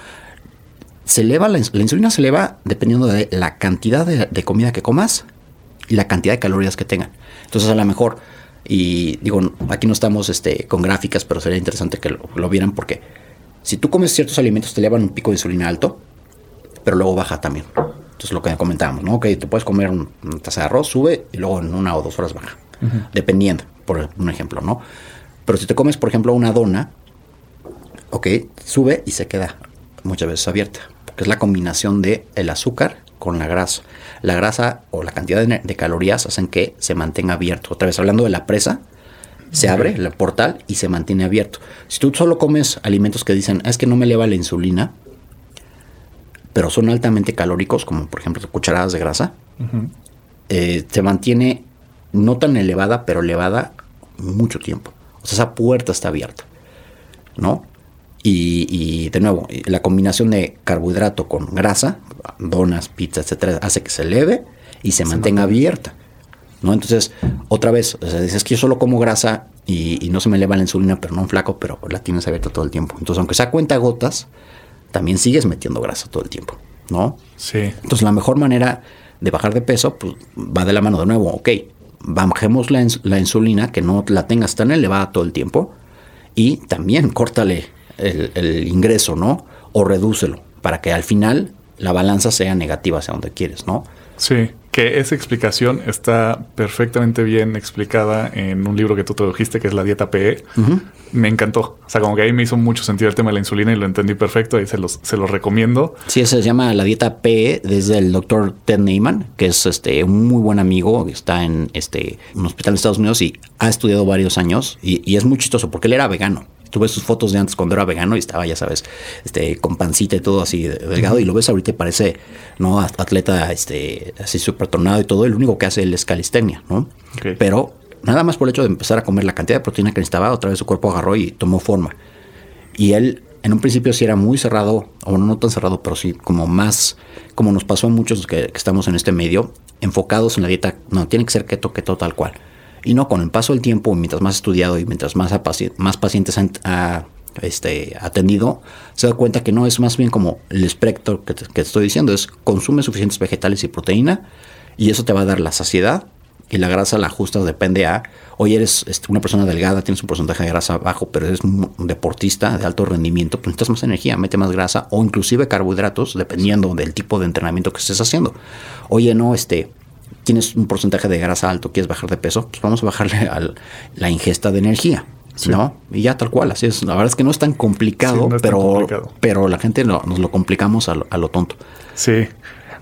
Se eleva la, insulina se eleva dependiendo de la cantidad de, comida que comas y la cantidad de calorías que tengan. Entonces a lo mejor y digo aquí no estamos este, con gráficas, pero sería interesante que lo vieran porque si tú comes ciertos alimentos te elevan un pico de insulina alto, pero luego baja también. Entonces lo que comentábamos, ¿no? Que te puedes comer una taza de arroz, sube y luego en una o dos horas baja. Dependiendo, por un ejemplo, ¿no? Pero si te comes, por ejemplo, una dona, ok, sube y se queda muchas veces abierta. Porque es la combinación de el azúcar con la grasa. La grasa o la cantidad de, de calorías hacen que se mantenga abierto. Otra vez hablando de la presa, se abre el portal y se mantiene abierto. Si tú solo comes alimentos que dicen, ah, es que no me eleva la insulina, pero son altamente calóricos, como por ejemplo cucharadas de grasa, eh, se mantiene no tan elevada, pero elevada mucho tiempo. O sea, esa puerta está abierta, ¿no? Y, de nuevo, la combinación de carbohidrato con grasa, donas, pizza, etcétera, hace que se eleve y se, mantenga abierta. ¿no? Entonces, otra vez, o sea, dices que yo solo como grasa y, no se me eleva la insulina, pero no un flaco, pero la tienes abierta todo el tiempo. Entonces, aunque sea cuenta gotas, también sigues metiendo grasa todo el tiempo, ¿no? Sí. Entonces, la mejor manera de bajar de peso, pues va de la mano de nuevo, ok, bajemos la, la insulina, que no la tengas tan elevada todo el tiempo, y también córtale el, el ingreso, ¿no? O redúcelo, para que al final la balanza sea negativa hacia donde quieres, ¿no? Sí, que esa explicación está perfectamente bien explicada en un libro que tú tradujiste, que es la dieta PE. Me encantó. O sea, como que ahí me hizo mucho sentido el tema de la insulina y lo entendí perfecto. y se los, se los recomiendo. Sí, se llama la dieta PE desde el doctor Ted Neyman, que es este un muy buen amigo, está en este un hospital de Estados Unidos y ha estudiado varios años y, y es muy chistoso porque él era vegano tú ves sus fotos de antes cuando era vegano y estaba, ya sabes, este, con pancita y todo así delgado, y lo ves ahorita y parece, ¿no? Atleta, este, así súper tornado y todo. El único que hace él es calistenia, ¿no? Pero nada más por el hecho de empezar a comer la cantidad de proteína que necesitaba, otra vez su cuerpo agarró y tomó forma. Y él, en un principio sí era muy cerrado, o no tan cerrado, pero sí como más, como nos pasó a muchos que, que estamos en este medio, enfocados en la dieta, no, tiene que ser keto, keto tal cual. Y no, con el paso del tiempo, mientras más estudiado y mientras más, más pacientes han este, atendido, se da cuenta que no es más bien como el espectro que te, estoy diciendo, es consume suficientes vegetales y proteína y eso te va a dar la saciedad y la grasa la ajustas depende a, hoy eres este, una persona delgada, tienes un porcentaje de grasa bajo, pero eres un deportista de alto rendimiento, pues necesitas más energía, mete más grasa o inclusive carbohidratos, dependiendo del tipo de entrenamiento que estés haciendo. Oye, no, este, tienes un porcentaje de grasa alto, quieres bajar de peso, pues vamos a bajarle a la ingesta de energía. ¿No? Y ya tal cual, así es. La verdad es que no es tan complicado, pero, pero la gente nos lo complicamos a lo, tonto. Sí.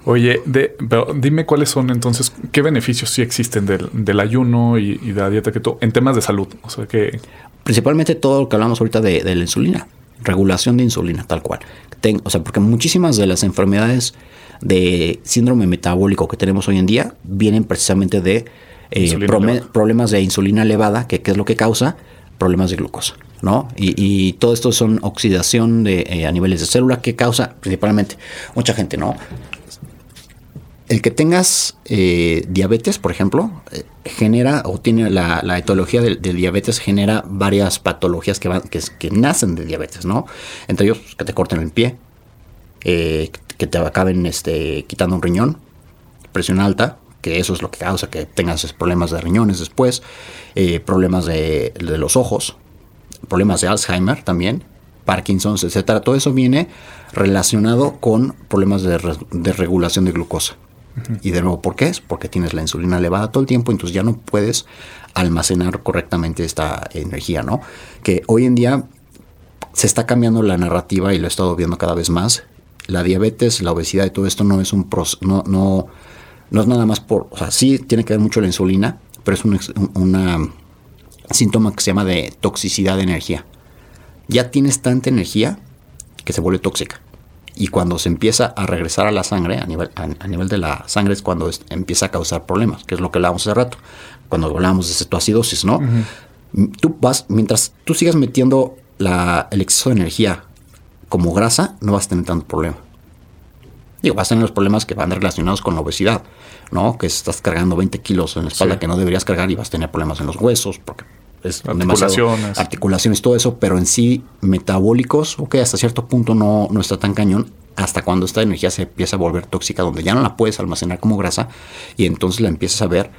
Oye, de, pero dime cuáles son entonces, qué beneficios sí existen del, ayuno y, de la dieta que tú, en temas de salud. O sea que. Principalmente todo lo que hablamos ahorita de, de la insulina, regulación de insulina, tal cual. o sea, porque muchísimas de las enfermedades de síndrome metabólico que tenemos hoy en día vienen precisamente de eh, problemas de insulina elevada, que, es lo que causa problemas de glucosa. ¿no? Y, todo esto son oxidación de, eh, a niveles de célula que causa principalmente mucha gente, ¿no? El que tengas eh, diabetes, por ejemplo, genera o tiene la, etiología del, diabetes genera varias patologías que, van, que, que, nacen de diabetes, ¿no? Entre ellos que te corten el pie, eh, que te acaben este, quitando un riñón, presión alta, que eso es lo que causa que tengas problemas de riñones después, eh, problemas de, los ojos, problemas de Alzheimer también, Parkinson's, etcétera. Todo eso viene relacionado con problemas de, regulación de glucosa. Y de nuevo, ¿por qué es? Porque tienes la insulina elevada todo el tiempo, entonces ya no puedes almacenar correctamente esta energía, ¿no? Que hoy en día se está cambiando la narrativa y lo he estado viendo cada vez más la diabetes, la obesidad y todo esto no es un no, no, no es nada más por, o sea, sí tiene que ver mucho la insulina, pero es un síntoma que se llama de toxicidad de energía. Ya tienes tanta energía que se vuelve tóxica. Y cuando se empieza a regresar a la sangre, a nivel, a, nivel de la sangre es cuando empieza a causar problemas, que es lo que hablábamos hace rato, cuando hablábamos de cetoacidosis, ¿no? Tú vas, mientras tú sigas metiendo la, el exceso de energía como grasa, no vas a tener tanto problema. Digo, vas a tener los problemas que van relacionados con la obesidad, ¿no? Que estás cargando 20 kilos en la espalda que no deberías cargar y vas a tener problemas en los huesos, porque es articulaciones. articulaciones, todo eso, pero en sí metabólicos, ok, hasta cierto punto no, no está tan cañón, hasta cuando esta energía se empieza a volver tóxica, donde ya no la puedes almacenar como grasa y entonces la empiezas a ver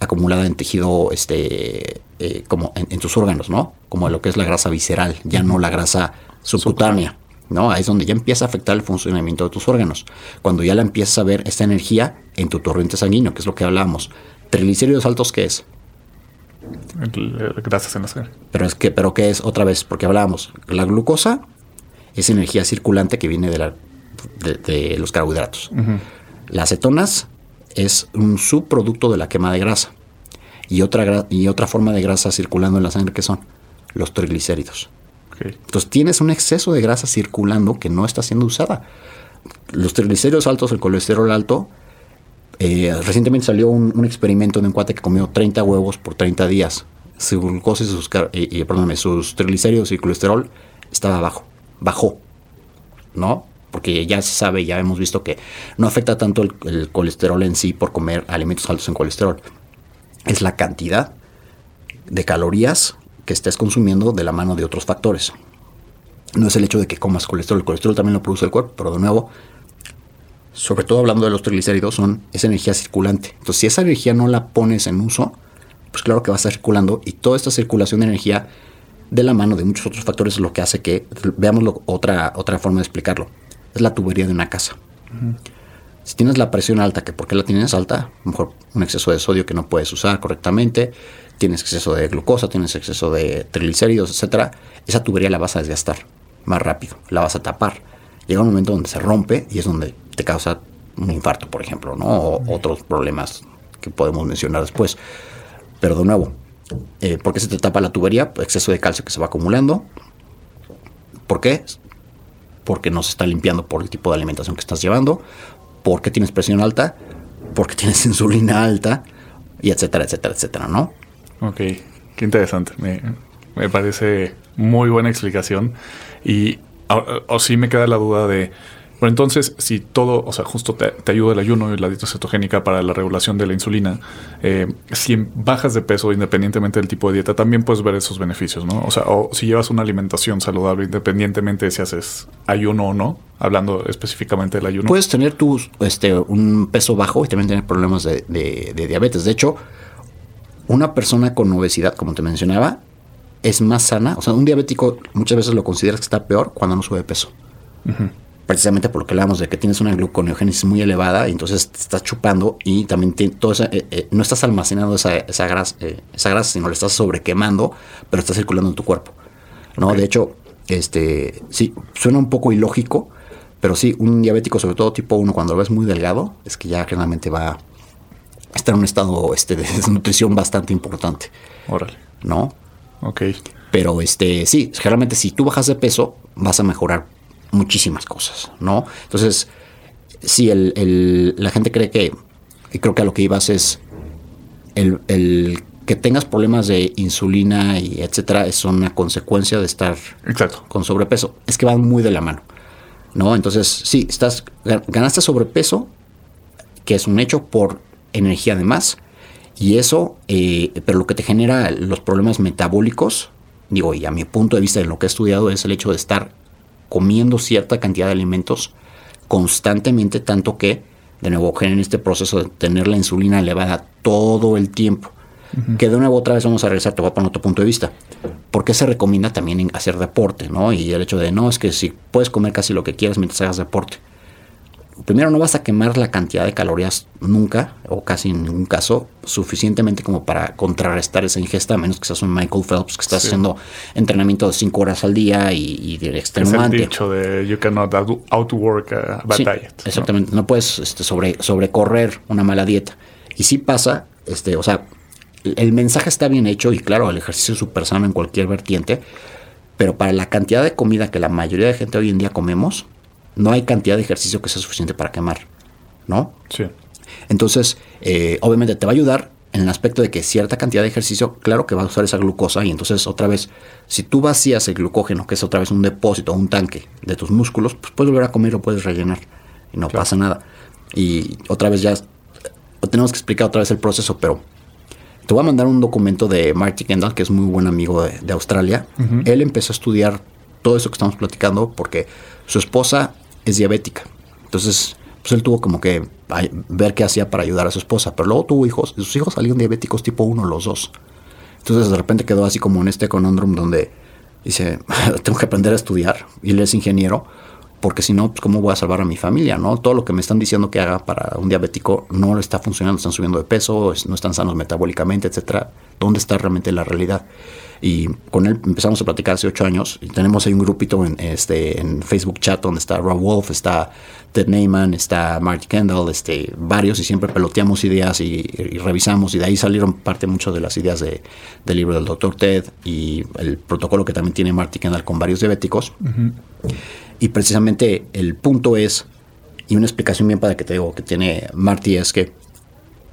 acumulada en tejido, este, eh, como en, en, tus órganos, ¿no? Como lo que es la grasa visceral, ya no la grasa subcutánea. ¿No? Ahí es donde ya empieza a afectar el funcionamiento de tus órganos. Cuando ya la empiezas a ver esta energía en tu torrente sanguíneo, que es lo que hablábamos. Triglicéridos altos, ¿qué es? Grasas en la sangre. Pero es que, pero ¿qué es? Otra vez, porque hablábamos, la glucosa es energía circulante que viene de, la, de, los carbohidratos. Las cetonas es un subproducto de la quema de grasa. Y otra, y otra forma de grasa circulando en la sangre que son los triglicéridos. Entonces tienes un exceso de grasa circulando que no está siendo usada. Los triglicéridos altos, el colesterol alto, eh, recientemente salió un, experimento de un cuate que comió 30 huevos por 30 días. Su glucosa y sus, y, sus triglicéridos y colesterol estaba bajo, bajó, ¿no? Porque ya se sabe, ya hemos visto que no afecta tanto el colesterol en sí por comer alimentos altos en colesterol. Es la cantidad de calorías que estés consumiendo de la mano de otros factores. No es el hecho de que comas colesterol, el colesterol también lo produce el cuerpo, pero de nuevo, sobre todo hablando de los triglicéridos, son esa energía circulante. Entonces, si esa energía no la pones en uso, pues claro que va a estar circulando y toda esta circulación de energía de la mano de muchos otros factores es lo que hace que, veamos otra, otra forma de explicarlo, es la tubería de una casa. Si tienes la presión alta, que por qué la tienes alta, a lo mejor un exceso de sodio que no puedes usar correctamente, tienes exceso de glucosa, tienes exceso de triglicéridos, etcétera, esa tubería la vas a desgastar más rápido, la vas a tapar. Llega un momento donde se rompe y es donde te causa un infarto, por ejemplo, ¿no? O otros problemas que podemos mencionar después. Pero de nuevo, eh, ¿por qué se te tapa la tubería? Exceso de calcio que se va acumulando. ¿Por qué? Porque no se está limpiando por el tipo de alimentación que estás llevando. ¿Por qué tienes presión alta? Porque tienes insulina alta. Y etcétera, etcétera, etcétera, ¿no? Ok, qué interesante. Me, me parece muy buena explicación. Y o, sí me queda la duda de, bueno, entonces, si todo, o sea, justo te, ayuda el ayuno y la dieta cetogénica para la regulación de la insulina, eh, si bajas de peso independientemente del tipo de dieta, también puedes ver esos beneficios, ¿no? O sea, o si llevas una alimentación saludable independientemente de si haces ayuno o no, hablando específicamente del ayuno. Puedes tener tu, este, un peso bajo y también tener problemas de, de diabetes. De hecho, una persona con obesidad, como te mencionaba, es más sana. O sea, un diabético muchas veces lo consideras que está peor cuando no sube peso. Precisamente por lo que hablamos de que tienes una gluconeogénesis muy elevada y entonces te estás chupando y también todo eh, eh, no estás almacenando esa, esa, grasa, eh, esa grasa, sino la estás sobrequemando, pero está circulando en tu cuerpo. ¿no? De hecho, este sí, suena un poco ilógico, pero sí, un diabético, sobre todo tipo 1, cuando lo ves muy delgado, es que ya generalmente va a estar en un estado este, de desnutrición bastante importante. Órale. ¿No? Ok. Pero este, sí, generalmente si tú bajas de peso, vas a mejorar muchísimas cosas, ¿no? Entonces, sí, el, la gente cree que, y creo que a lo que ibas es el, que tengas problemas de insulina y etcétera, es una consecuencia de estar Exacto. con sobrepeso. Es que van muy de la mano, ¿no? Entonces, sí, estás, ganaste sobrepeso, que es un hecho por energía de más, y eso, eh, pero lo que te genera los problemas metabólicos, digo, y a mi punto de vista en lo que he estudiado es el hecho de estar comiendo cierta cantidad de alimentos constantemente, tanto que, de nuevo, genera este proceso de tener la insulina elevada todo el tiempo. Que de nuevo otra vez vamos a regresar, te voy a poner otro punto de vista. ¿Por qué se recomienda también hacer deporte? ¿no? Y el hecho de, no, es que si puedes comer casi lo que quieras mientras hagas deporte primero no vas a quemar la cantidad de calorías nunca, o casi en ningún caso, suficientemente como para contrarrestar esa ingesta, a menos que seas un Michael Phelps que estás haciendo entrenamiento de 5 horas al día y, de extenuante. Es el dicho de you cannot outwork a bad diet. Exactamente, no, puedes este, sobre, sobrecorrer una mala dieta. Y si pasa, este, o sea, el mensaje está bien hecho y claro, el ejercicio es súper sano en cualquier vertiente, pero para la cantidad de comida que la mayoría de gente hoy en día comemos, no hay cantidad de ejercicio que sea suficiente para quemar, ¿no? Sí. Entonces, eh, obviamente te va a ayudar en el aspecto de que cierta cantidad de ejercicio, claro que va a usar esa glucosa y entonces otra vez, si tú vacías el glucógeno, que es otra vez un depósito, un tanque de tus músculos, pues puedes volver a comer o puedes rellenar y no pasa nada. Y otra vez ya tenemos que explicar otra vez el proceso, pero te voy a mandar un documento de Marty Kendall, que es muy buen amigo de, Australia. Él empezó a estudiar todo eso que estamos platicando porque su esposa es diabética. Entonces, pues él tuvo como que ver qué hacía para ayudar a su esposa. Pero luego tuvo hijos y sus hijos salieron diabéticos tipo 1, los dos. Entonces de repente quedó así como en este conundrum donde dice, tengo que aprender a estudiar. Y él es ingeniero, porque si no, pues cómo voy a salvar a mi familia, ¿no? Todo lo que me están diciendo que haga para un diabético no le está funcionando, están subiendo de peso, no están sanos metabólicamente, etcétera. ¿Dónde está realmente la realidad? Y con él empezamos a platicar hace ocho años. Y tenemos ahí un grupito en, este, en Facebook chat donde está Rob Wolf, está Ted Neyman, está Marty Kendall, este, varios. Y siempre peloteamos ideas y, revisamos. Y de ahí salieron parte mucho de las ideas de, del libro del doctor Ted y el protocolo que también tiene Marty Kendall con varios diabéticos. Y precisamente el punto es, y una explicación bien para que te digo que tiene Marty es que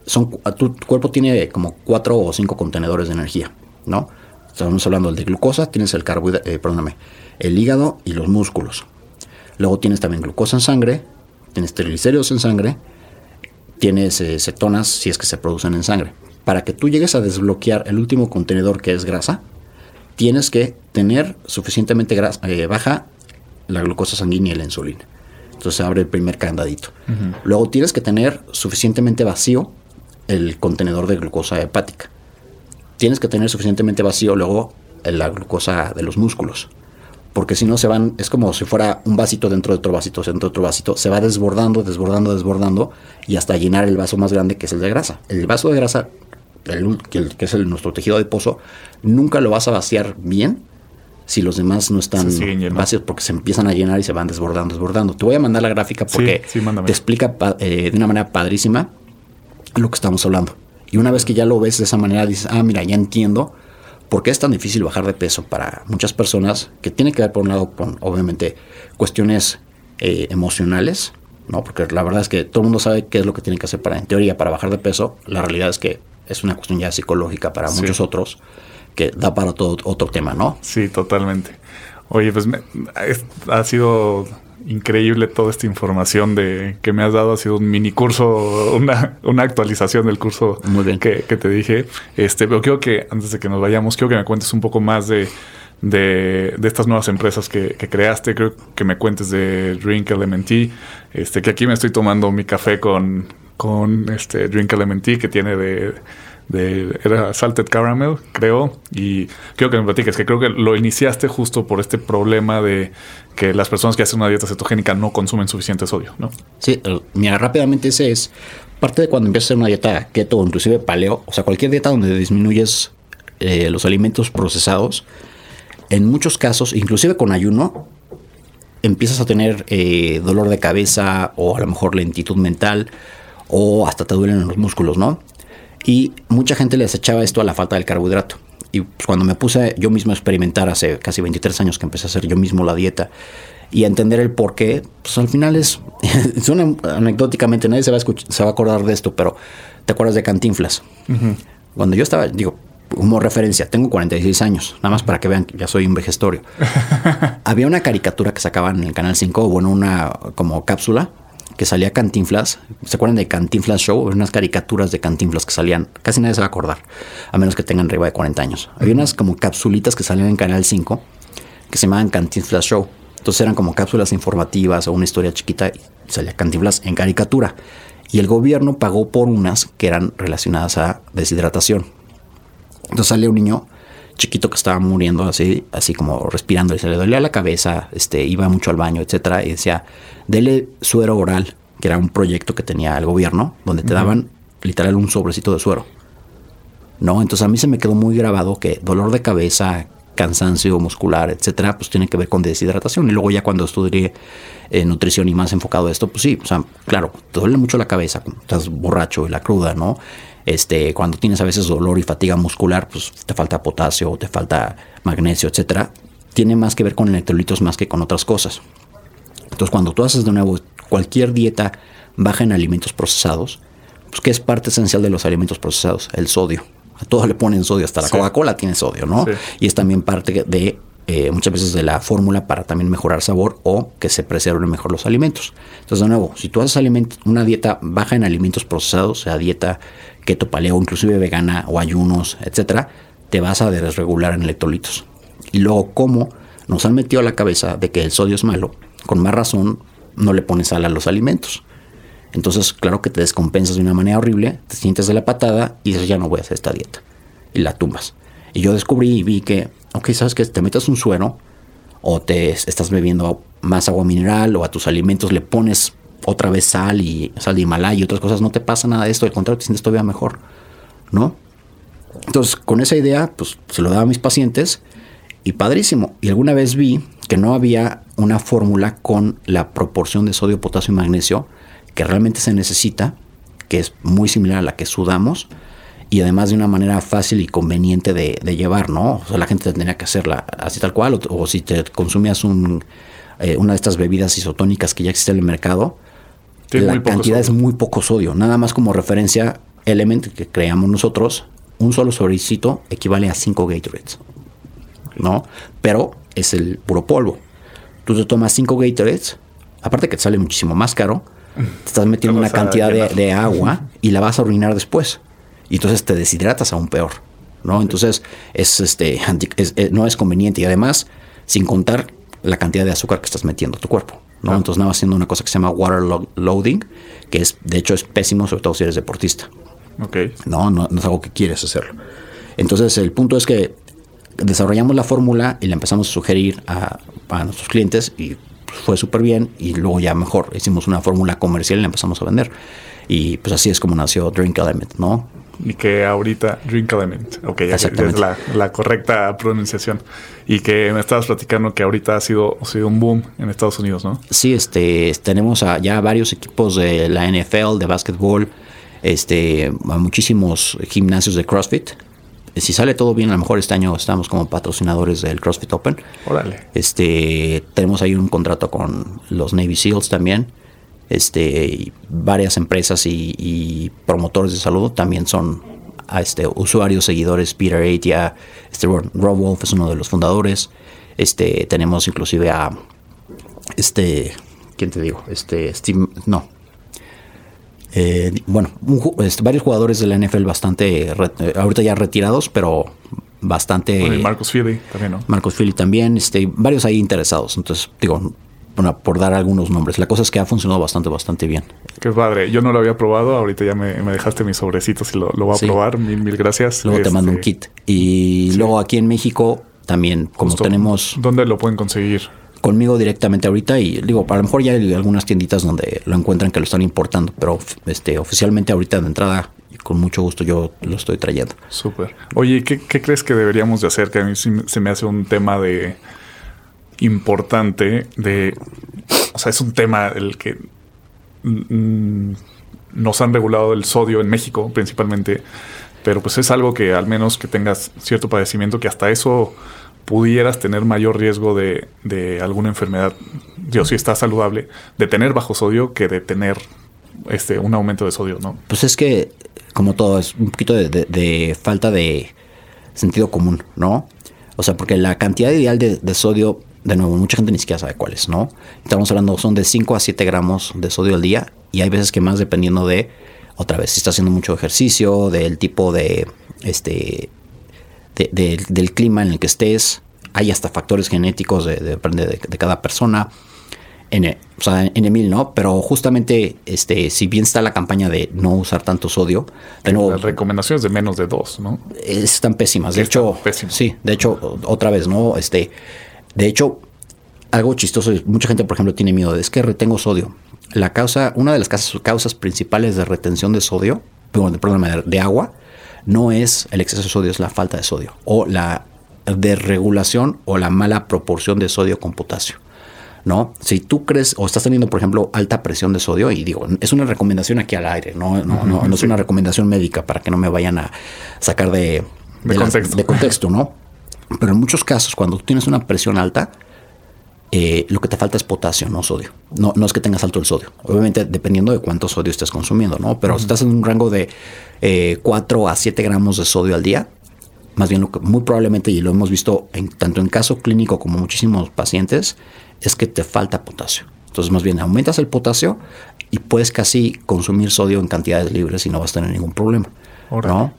son, tu cuerpo tiene como cuatro o cinco contenedores de energía, ¿no? Estamos hablando del de glucosa, tienes el carbohidrato, eh, perdóname, el hígado y los músculos. Luego tienes también glucosa en sangre, tienes triglicéridos en sangre, tienes eh, cetonas si es que se producen en sangre. Para que tú llegues a desbloquear el último contenedor que es grasa, tienes que tener suficientemente eh, baja la glucosa sanguínea y la insulina. Entonces se abre el primer candadito. Luego tienes que tener suficientemente vacío el contenedor de glucosa hepática tienes que tener suficientemente vacío luego la glucosa de los músculos. porque si no se van, es como si fuera un vasito dentro de otro vasito, dentro de otro vasito, se va desbordando, desbordando, desbordando y hasta llenar el vaso más grande que es el de grasa. El vaso de grasa, el, que, es el, nuestro tejido adiposo, nunca lo vas a vaciar bien si los demás no están vacíos porque se empiezan a llenar y se van desbordando, desbordando. Te voy a mandar la gráfica porque Sí, sí, mándame. te explica eh, de una manera padrísima lo que estamos hablando. Y una vez que ya lo ves de esa manera, dices, ah, mira, ya entiendo por qué es tan difícil bajar de peso para muchas personas, que tiene que ver por un lado con, obviamente, cuestiones eh, emocionales, ¿no? Porque la verdad es que todo el mundo sabe qué es lo que tiene que hacer para, en teoría, para bajar de peso. La realidad es que es una cuestión ya psicológica para Sí. muchos otros, que da para todo otro tema, ¿no? Sí, totalmente. Oye, pues me- ha sido increíble toda esta información de que me has dado. Ha sido un mini curso, una, una actualización del curso Muy bien. Que, que te dije. Este, pero quiero que, antes de que nos vayamos, quiero que me cuentes un poco más de, de, de estas nuevas empresas que, que creaste. Creo que me cuentes de Drink Element Tea. Este, que aquí me estoy tomando mi café con, con este Drink Element Tea que tiene de de era Salted Caramel, creo, y quiero que me platiques, que creo que lo iniciaste justo por este problema de que las personas que hacen una dieta cetogénica no consumen suficiente sodio, ¿no? Sí, eh, mira, rápidamente ese es parte de cuando empiezas a hacer una dieta keto inclusive paleo, o sea, cualquier dieta donde disminuyes eh, los alimentos procesados, en muchos casos, inclusive con ayuno, empiezas a tener eh, dolor de cabeza o a lo mejor lentitud mental o hasta te duelen los músculos, ¿no? Y mucha gente les echaba esto a la falta del carbohidrato. Y pues, cuando me puse yo mismo a experimentar hace casi 23 años que empecé a hacer yo mismo la dieta y a entender el por qué, pues al final es, suena anecdóticamente, nadie se va, a escuch- se va a acordar de esto, pero ¿te acuerdas de Cantinflas? Cuando yo estaba, digo, como referencia, tengo 46 años, nada más para que vean que ya soy un vejestorio. Había una caricatura que sacaban en el Canal 5, bueno, una como cápsula, que salía Cantinflas. ¿Se acuerdan de Cantinflas Show? Había unas caricaturas de Cantinflas que salían, casi nadie se va a acordar, a menos que tengan arriba de 40 años. Había unas como capsulitas que salían en Canal 5 que se llamaban Cantinflas Show. Entonces eran como cápsulas informativas o una historia chiquita y salía Cantinflas en caricatura. Y el gobierno pagó por unas que eran relacionadas a deshidratación. Entonces sale un niño chiquito que estaba muriendo así, así como respirando y se le dolía la cabeza, este, iba mucho al baño, etcétera, y decía, dele suero oral, que era un proyecto que tenía el gobierno, donde te daban literal un sobrecito de suero. ¿No? Entonces a mí se me quedó muy grabado que dolor de cabeza, cansancio muscular, etcétera, pues tiene que ver con deshidratación. Y luego ya cuando estudié eh, nutrición y más enfocado a esto, pues sí, o sea, claro, te duele mucho la cabeza, estás borracho y la cruda, ¿no? Este, cuando tienes a veces dolor y fatiga muscular, pues te falta potasio, o te falta magnesio, etcétera. Tiene más que ver con electrolitos más que con otras cosas. Entonces, cuando tú haces de nuevo cualquier dieta baja en alimentos procesados, pues ¿qué es parte esencial de los alimentos procesados? El sodio. A todos le ponen sodio, hasta la Sí. Coca-Cola tiene sodio, ¿no? Sí. Y es también parte de eh, muchas veces de la fórmula para también mejorar sabor o que se preserven mejor los alimentos. Entonces, de nuevo, si tú haces una dieta baja en alimentos procesados, sea dieta keto, paleo, inclusive vegana o ayunos, etcétera, te vas a desregular en electrolitos. Y luego, ¿cómo nos han metido a la cabeza de que el sodio es malo? Con más razón, no le pones sal a los alimentos. Entonces, claro que te descompensas de una manera horrible, te sientes de la patada y dices, ya no voy a hacer esta dieta. Y la tumbas. Y yo descubrí y vi que, ok, sabes que te metes un suero o te es- estás bebiendo más agua mineral o a tus alimentos le pones otra vez sal y sal de Himalaya y otras cosas, no te pasa nada de esto, al contrario, te sientes todavía mejor, ¿no? Entonces, con esa idea, pues se lo daba a mis pacientes y padrísimo. Y alguna vez vi que no había una fórmula con la proporción de sodio, potasio y magnesio que realmente se necesita, que es muy similar a la que sudamos y además de una manera fácil y conveniente de, de llevar, ¿no? O sea, la gente tendría que hacerla así tal cual, o, o si te consumías un, eh, una de estas bebidas isotónicas que ya existe en el mercado, la cantidad sodio. es muy poco sodio. Nada más como referencia, Element que creamos nosotros, un solo sobrecito equivale a 5 Gatorades. ¿No? Pero es el puro polvo. Tú te tomas 5 Gatorades, aparte que te sale muchísimo más caro, te estás metiendo una cantidad de, de agua y la vas a orinar después. Y entonces te deshidratas aún peor. ¿no? Entonces es, este, anti- es- eh, no es conveniente y además sin contar la cantidad de azúcar que estás metiendo a tu cuerpo. ¿no? Entonces nada más haciendo una cosa que se llama water lo- loading, que es de hecho es pésimo sobre todo si eres deportista. Ok. No, no, no es algo que quieres hacerlo. Entonces el punto es que desarrollamos la fórmula y la empezamos a sugerir a, a nuestros clientes y fue súper bien y luego ya mejor hicimos una fórmula comercial y la empezamos a vender. Y pues así es como nació Drink Element, ¿no? Y que ahorita, Drink Element, ok, ya, es la, la, correcta pronunciación. Y que me estabas platicando que ahorita ha sido, ha sido un boom en Estados Unidos, ¿no? Sí, este, tenemos a ya varios equipos de la NFL, de básquetbol, este, a muchísimos gimnasios de CrossFit. Si sale todo bien, a lo mejor este año estamos como patrocinadores del CrossFit Open. Órale. Este, tenemos ahí un contrato con los Navy SEALs también. Este, varias empresas y, promotores de salud también son este, usuarios, seguidores. Peter Atia, este, Rob Wolf es uno de los fundadores. Este, tenemos inclusive a este, ¿quién te digo? Este, Steve, no, eh, bueno, este, varios jugadores de la NFL bastante, eh, ahorita ya retirados, pero bastante... Bueno, Marcus Philly también, ¿no? Philly también, este, varios ahí interesados. Entonces, digo, bueno, por dar algunos nombres. La cosa es que ha funcionado bastante, bastante bien. Qué padre. Yo no lo había probado. Ahorita ya me, dejaste mis sobrecitos y lo, voy a probar. Mil, mil gracias. Luego te mando un este, kit. Y luego aquí en México también, como tenemos... ¿Dónde lo pueden conseguir? conmigo directamente ahorita y digo, a lo mejor ya hay algunas tienditas donde lo encuentran que lo están importando, pero este oficialmente ahorita de entrada con mucho gusto yo lo estoy trayendo. Súper. Oye, ¿qué, crees que deberíamos de hacer? Que a mí se me hace un tema de importante de, o sea, es un tema el que nos han regulado el sodio en México principalmente, pero pues es algo que al menos que tengas cierto padecimiento que hasta eso pudieras tener mayor riesgo de, de alguna enfermedad, Dios, si estás saludable, de tener bajo sodio que de tener este un aumento de sodio, ¿no? Pues es que, como todo, es un poquito de, falta de sentido común, ¿no? O sea, porque la cantidad ideal de, de, sodio, de nuevo, mucha gente ni siquiera sabe cuál es, ¿no? Estamos hablando, son de 5 a 7 gramos de sodio al día y hay veces que más dependiendo de, otra vez, si está haciendo mucho ejercicio, del tipo de, este, del clima en el que estés. Hay hasta factores genéticos, de, depende de, cada persona. En, el, o sea, en Emil, ¿no? Pero justamente, este, si bien está la campaña de no usar tanto sodio, de nuevo, Las recomendaciones de menos de dos, ¿no? Están pésimas. De hecho, sí, de hecho, otra vez, ¿no? Este, de hecho, algo chistoso, mucha gente, por ejemplo, tiene miedo de es que retengo sodio. La causa, una de las causas, causas principales de retención de sodio, perdón, de agua, no es el exceso de sodio, es la falta de sodio o la desregulación o la mala proporción de sodio con potasio. ¿no? Si tú crees o estás teniendo, por ejemplo, alta presión de sodio, y digo, es una recomendación aquí al aire, no, no, no, es una recomendación médica para que no me vayan a sacar de, de, contexto. ¿no? Pero en muchos casos, cuando tú tienes una presión alta, eh, lo que te falta es potasio, no sodio. No, no es que tengas alto el sodio. Obviamente, dependiendo de cuánto sodio estés consumiendo, ¿no? Pero si estás en un rango de 4 eh, a 7 gramos de sodio al día, más bien lo que muy probablemente, y lo hemos visto en, tanto en caso clínico como muchísimos pacientes, es que te falta potasio. Entonces, más bien aumentas el potasio y puedes casi consumir sodio en cantidades libres y no vas a tener ningún problema. ¿no?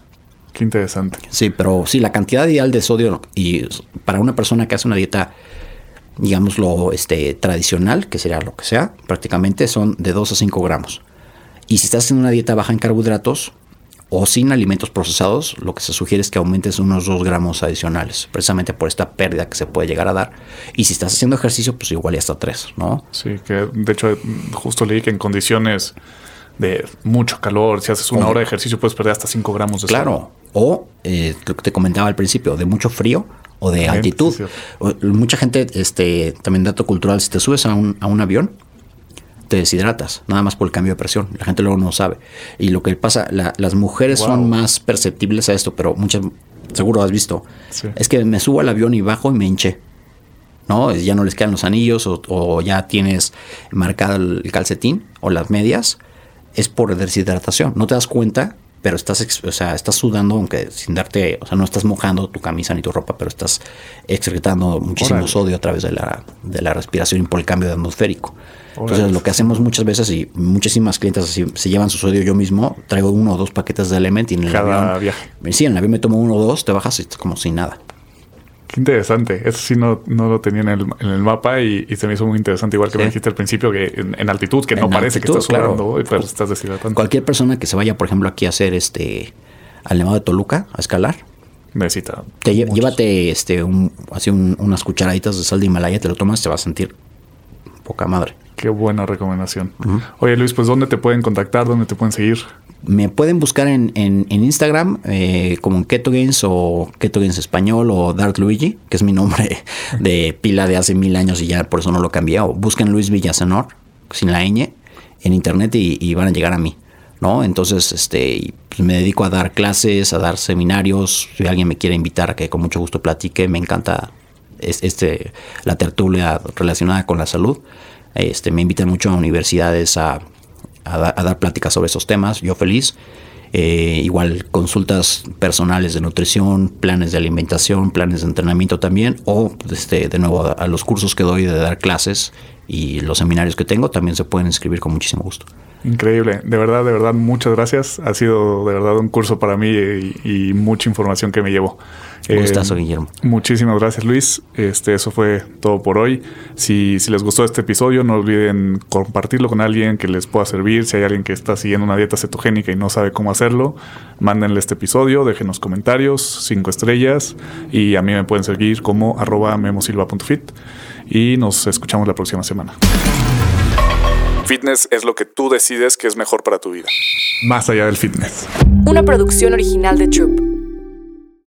Qué interesante. Sí, pero sí, la cantidad ideal de sodio y para una persona que hace una dieta digámoslo, este, tradicional, que sería lo que sea, prácticamente son de 2 a 5 gramos. Y si estás en una dieta baja en carbohidratos o sin alimentos procesados, lo que se sugiere es que aumentes unos 2 gramos adicionales, precisamente por esta pérdida que se puede llegar a dar. Y si estás haciendo ejercicio, pues igual ya hasta 3, ¿no? Sí, que de hecho justo leí que en condiciones de mucho calor, si haces una hora de ejercicio puedes perder hasta 5 gramos de Claro, o eh, lo que te comentaba al principio, de mucho frío, o de altitud. Mucha gente, este, también dato cultural, si te subes a un, a un avión, te deshidratas, nada más por el cambio de presión. La gente luego no sabe. Y lo que pasa, las mujeres son más perceptibles a esto, pero muchas, seguro has visto, es que me subo al avión y bajo y me hinché. ¿no? Ya no les quedan los anillos o, ya tienes marcado el calcetín o las medias, es por deshidratación. No te das cuenta pero estás, o sea, estás sudando, aunque sin darte, o sea, no estás mojando tu camisa ni tu ropa, pero estás excretando muchísimo sodio a través de la, de la respiración y por el cambio de atmosférico. Entonces, lo que hacemos muchas veces, y muchísimas clientes así, se llevan su sodio yo mismo, traigo uno o dos paquetes de Element y en el avión. Viaje. Sí, en el avión me tomo uno o dos, te bajas y como sin nada. Qué interesante. Eso sí no, no lo tenía en el, en el mapa y, se me hizo muy interesante, igual que me dijiste al principio, que en, altitud, que no parece que estás sudando, pero estás deshidratando. Cualquier persona que se vaya, por ejemplo, aquí a hacer este al Nevado de Toluca, a escalar, necesita. Te lle- muchos. llévate este, un, así un- unas cucharaditas de sal de Himalaya, te lo tomas, te vas a sentir poca madre. Qué buena recomendación. Oye Luis, pues ¿dónde te pueden contactar? ¿Dónde te pueden seguir? Me pueden buscar en, en- Instagram eh, como Keto Games o Keto Español o Dark Luigi, que es mi nombre de pila de hace mil años y ya por eso no lo cambié. O busquen Luis Villasenor, sin la ñ, en internet y, van a llegar a mí. ¿no? Entonces, este, pues, me dedico a dar clases, a dar seminarios. Si alguien me quiere invitar a que con mucho gusto platique, me encanta es- este, la tertulia relacionada con la salud. Este, me invitan mucho a universidades a, a a dar pláticas sobre esos temas. Yo feliz. Eh, igual consultas personales de nutrición, planes de alimentación, planes de entrenamiento también, o este, de nuevo a los cursos que doy de dar clases y los seminarios que tengo también se pueden inscribir con muchísimo gusto. Increíble, de verdad, de verdad, muchas gracias. Ha sido de verdad un curso para mí y, y mucha información que me llevo. Un gustazo, Guillermo. Muchísimas gracias, Luis. Este, eso fue todo por hoy. Si, si les gustó este episodio, no olviden compartirlo con alguien que les pueda servir. Si hay alguien que está siguiendo una dieta cetogénica y no sabe cómo hacerlo, mándenle este episodio, déjenos comentarios, cinco estrellas, y a mí me pueden seguir como arroba memosilva.fit. Y nos escuchamos la próxima semana. Fitness es lo que tú decides que es mejor para tu vida. Más allá del fitness. Una producción original de Troop.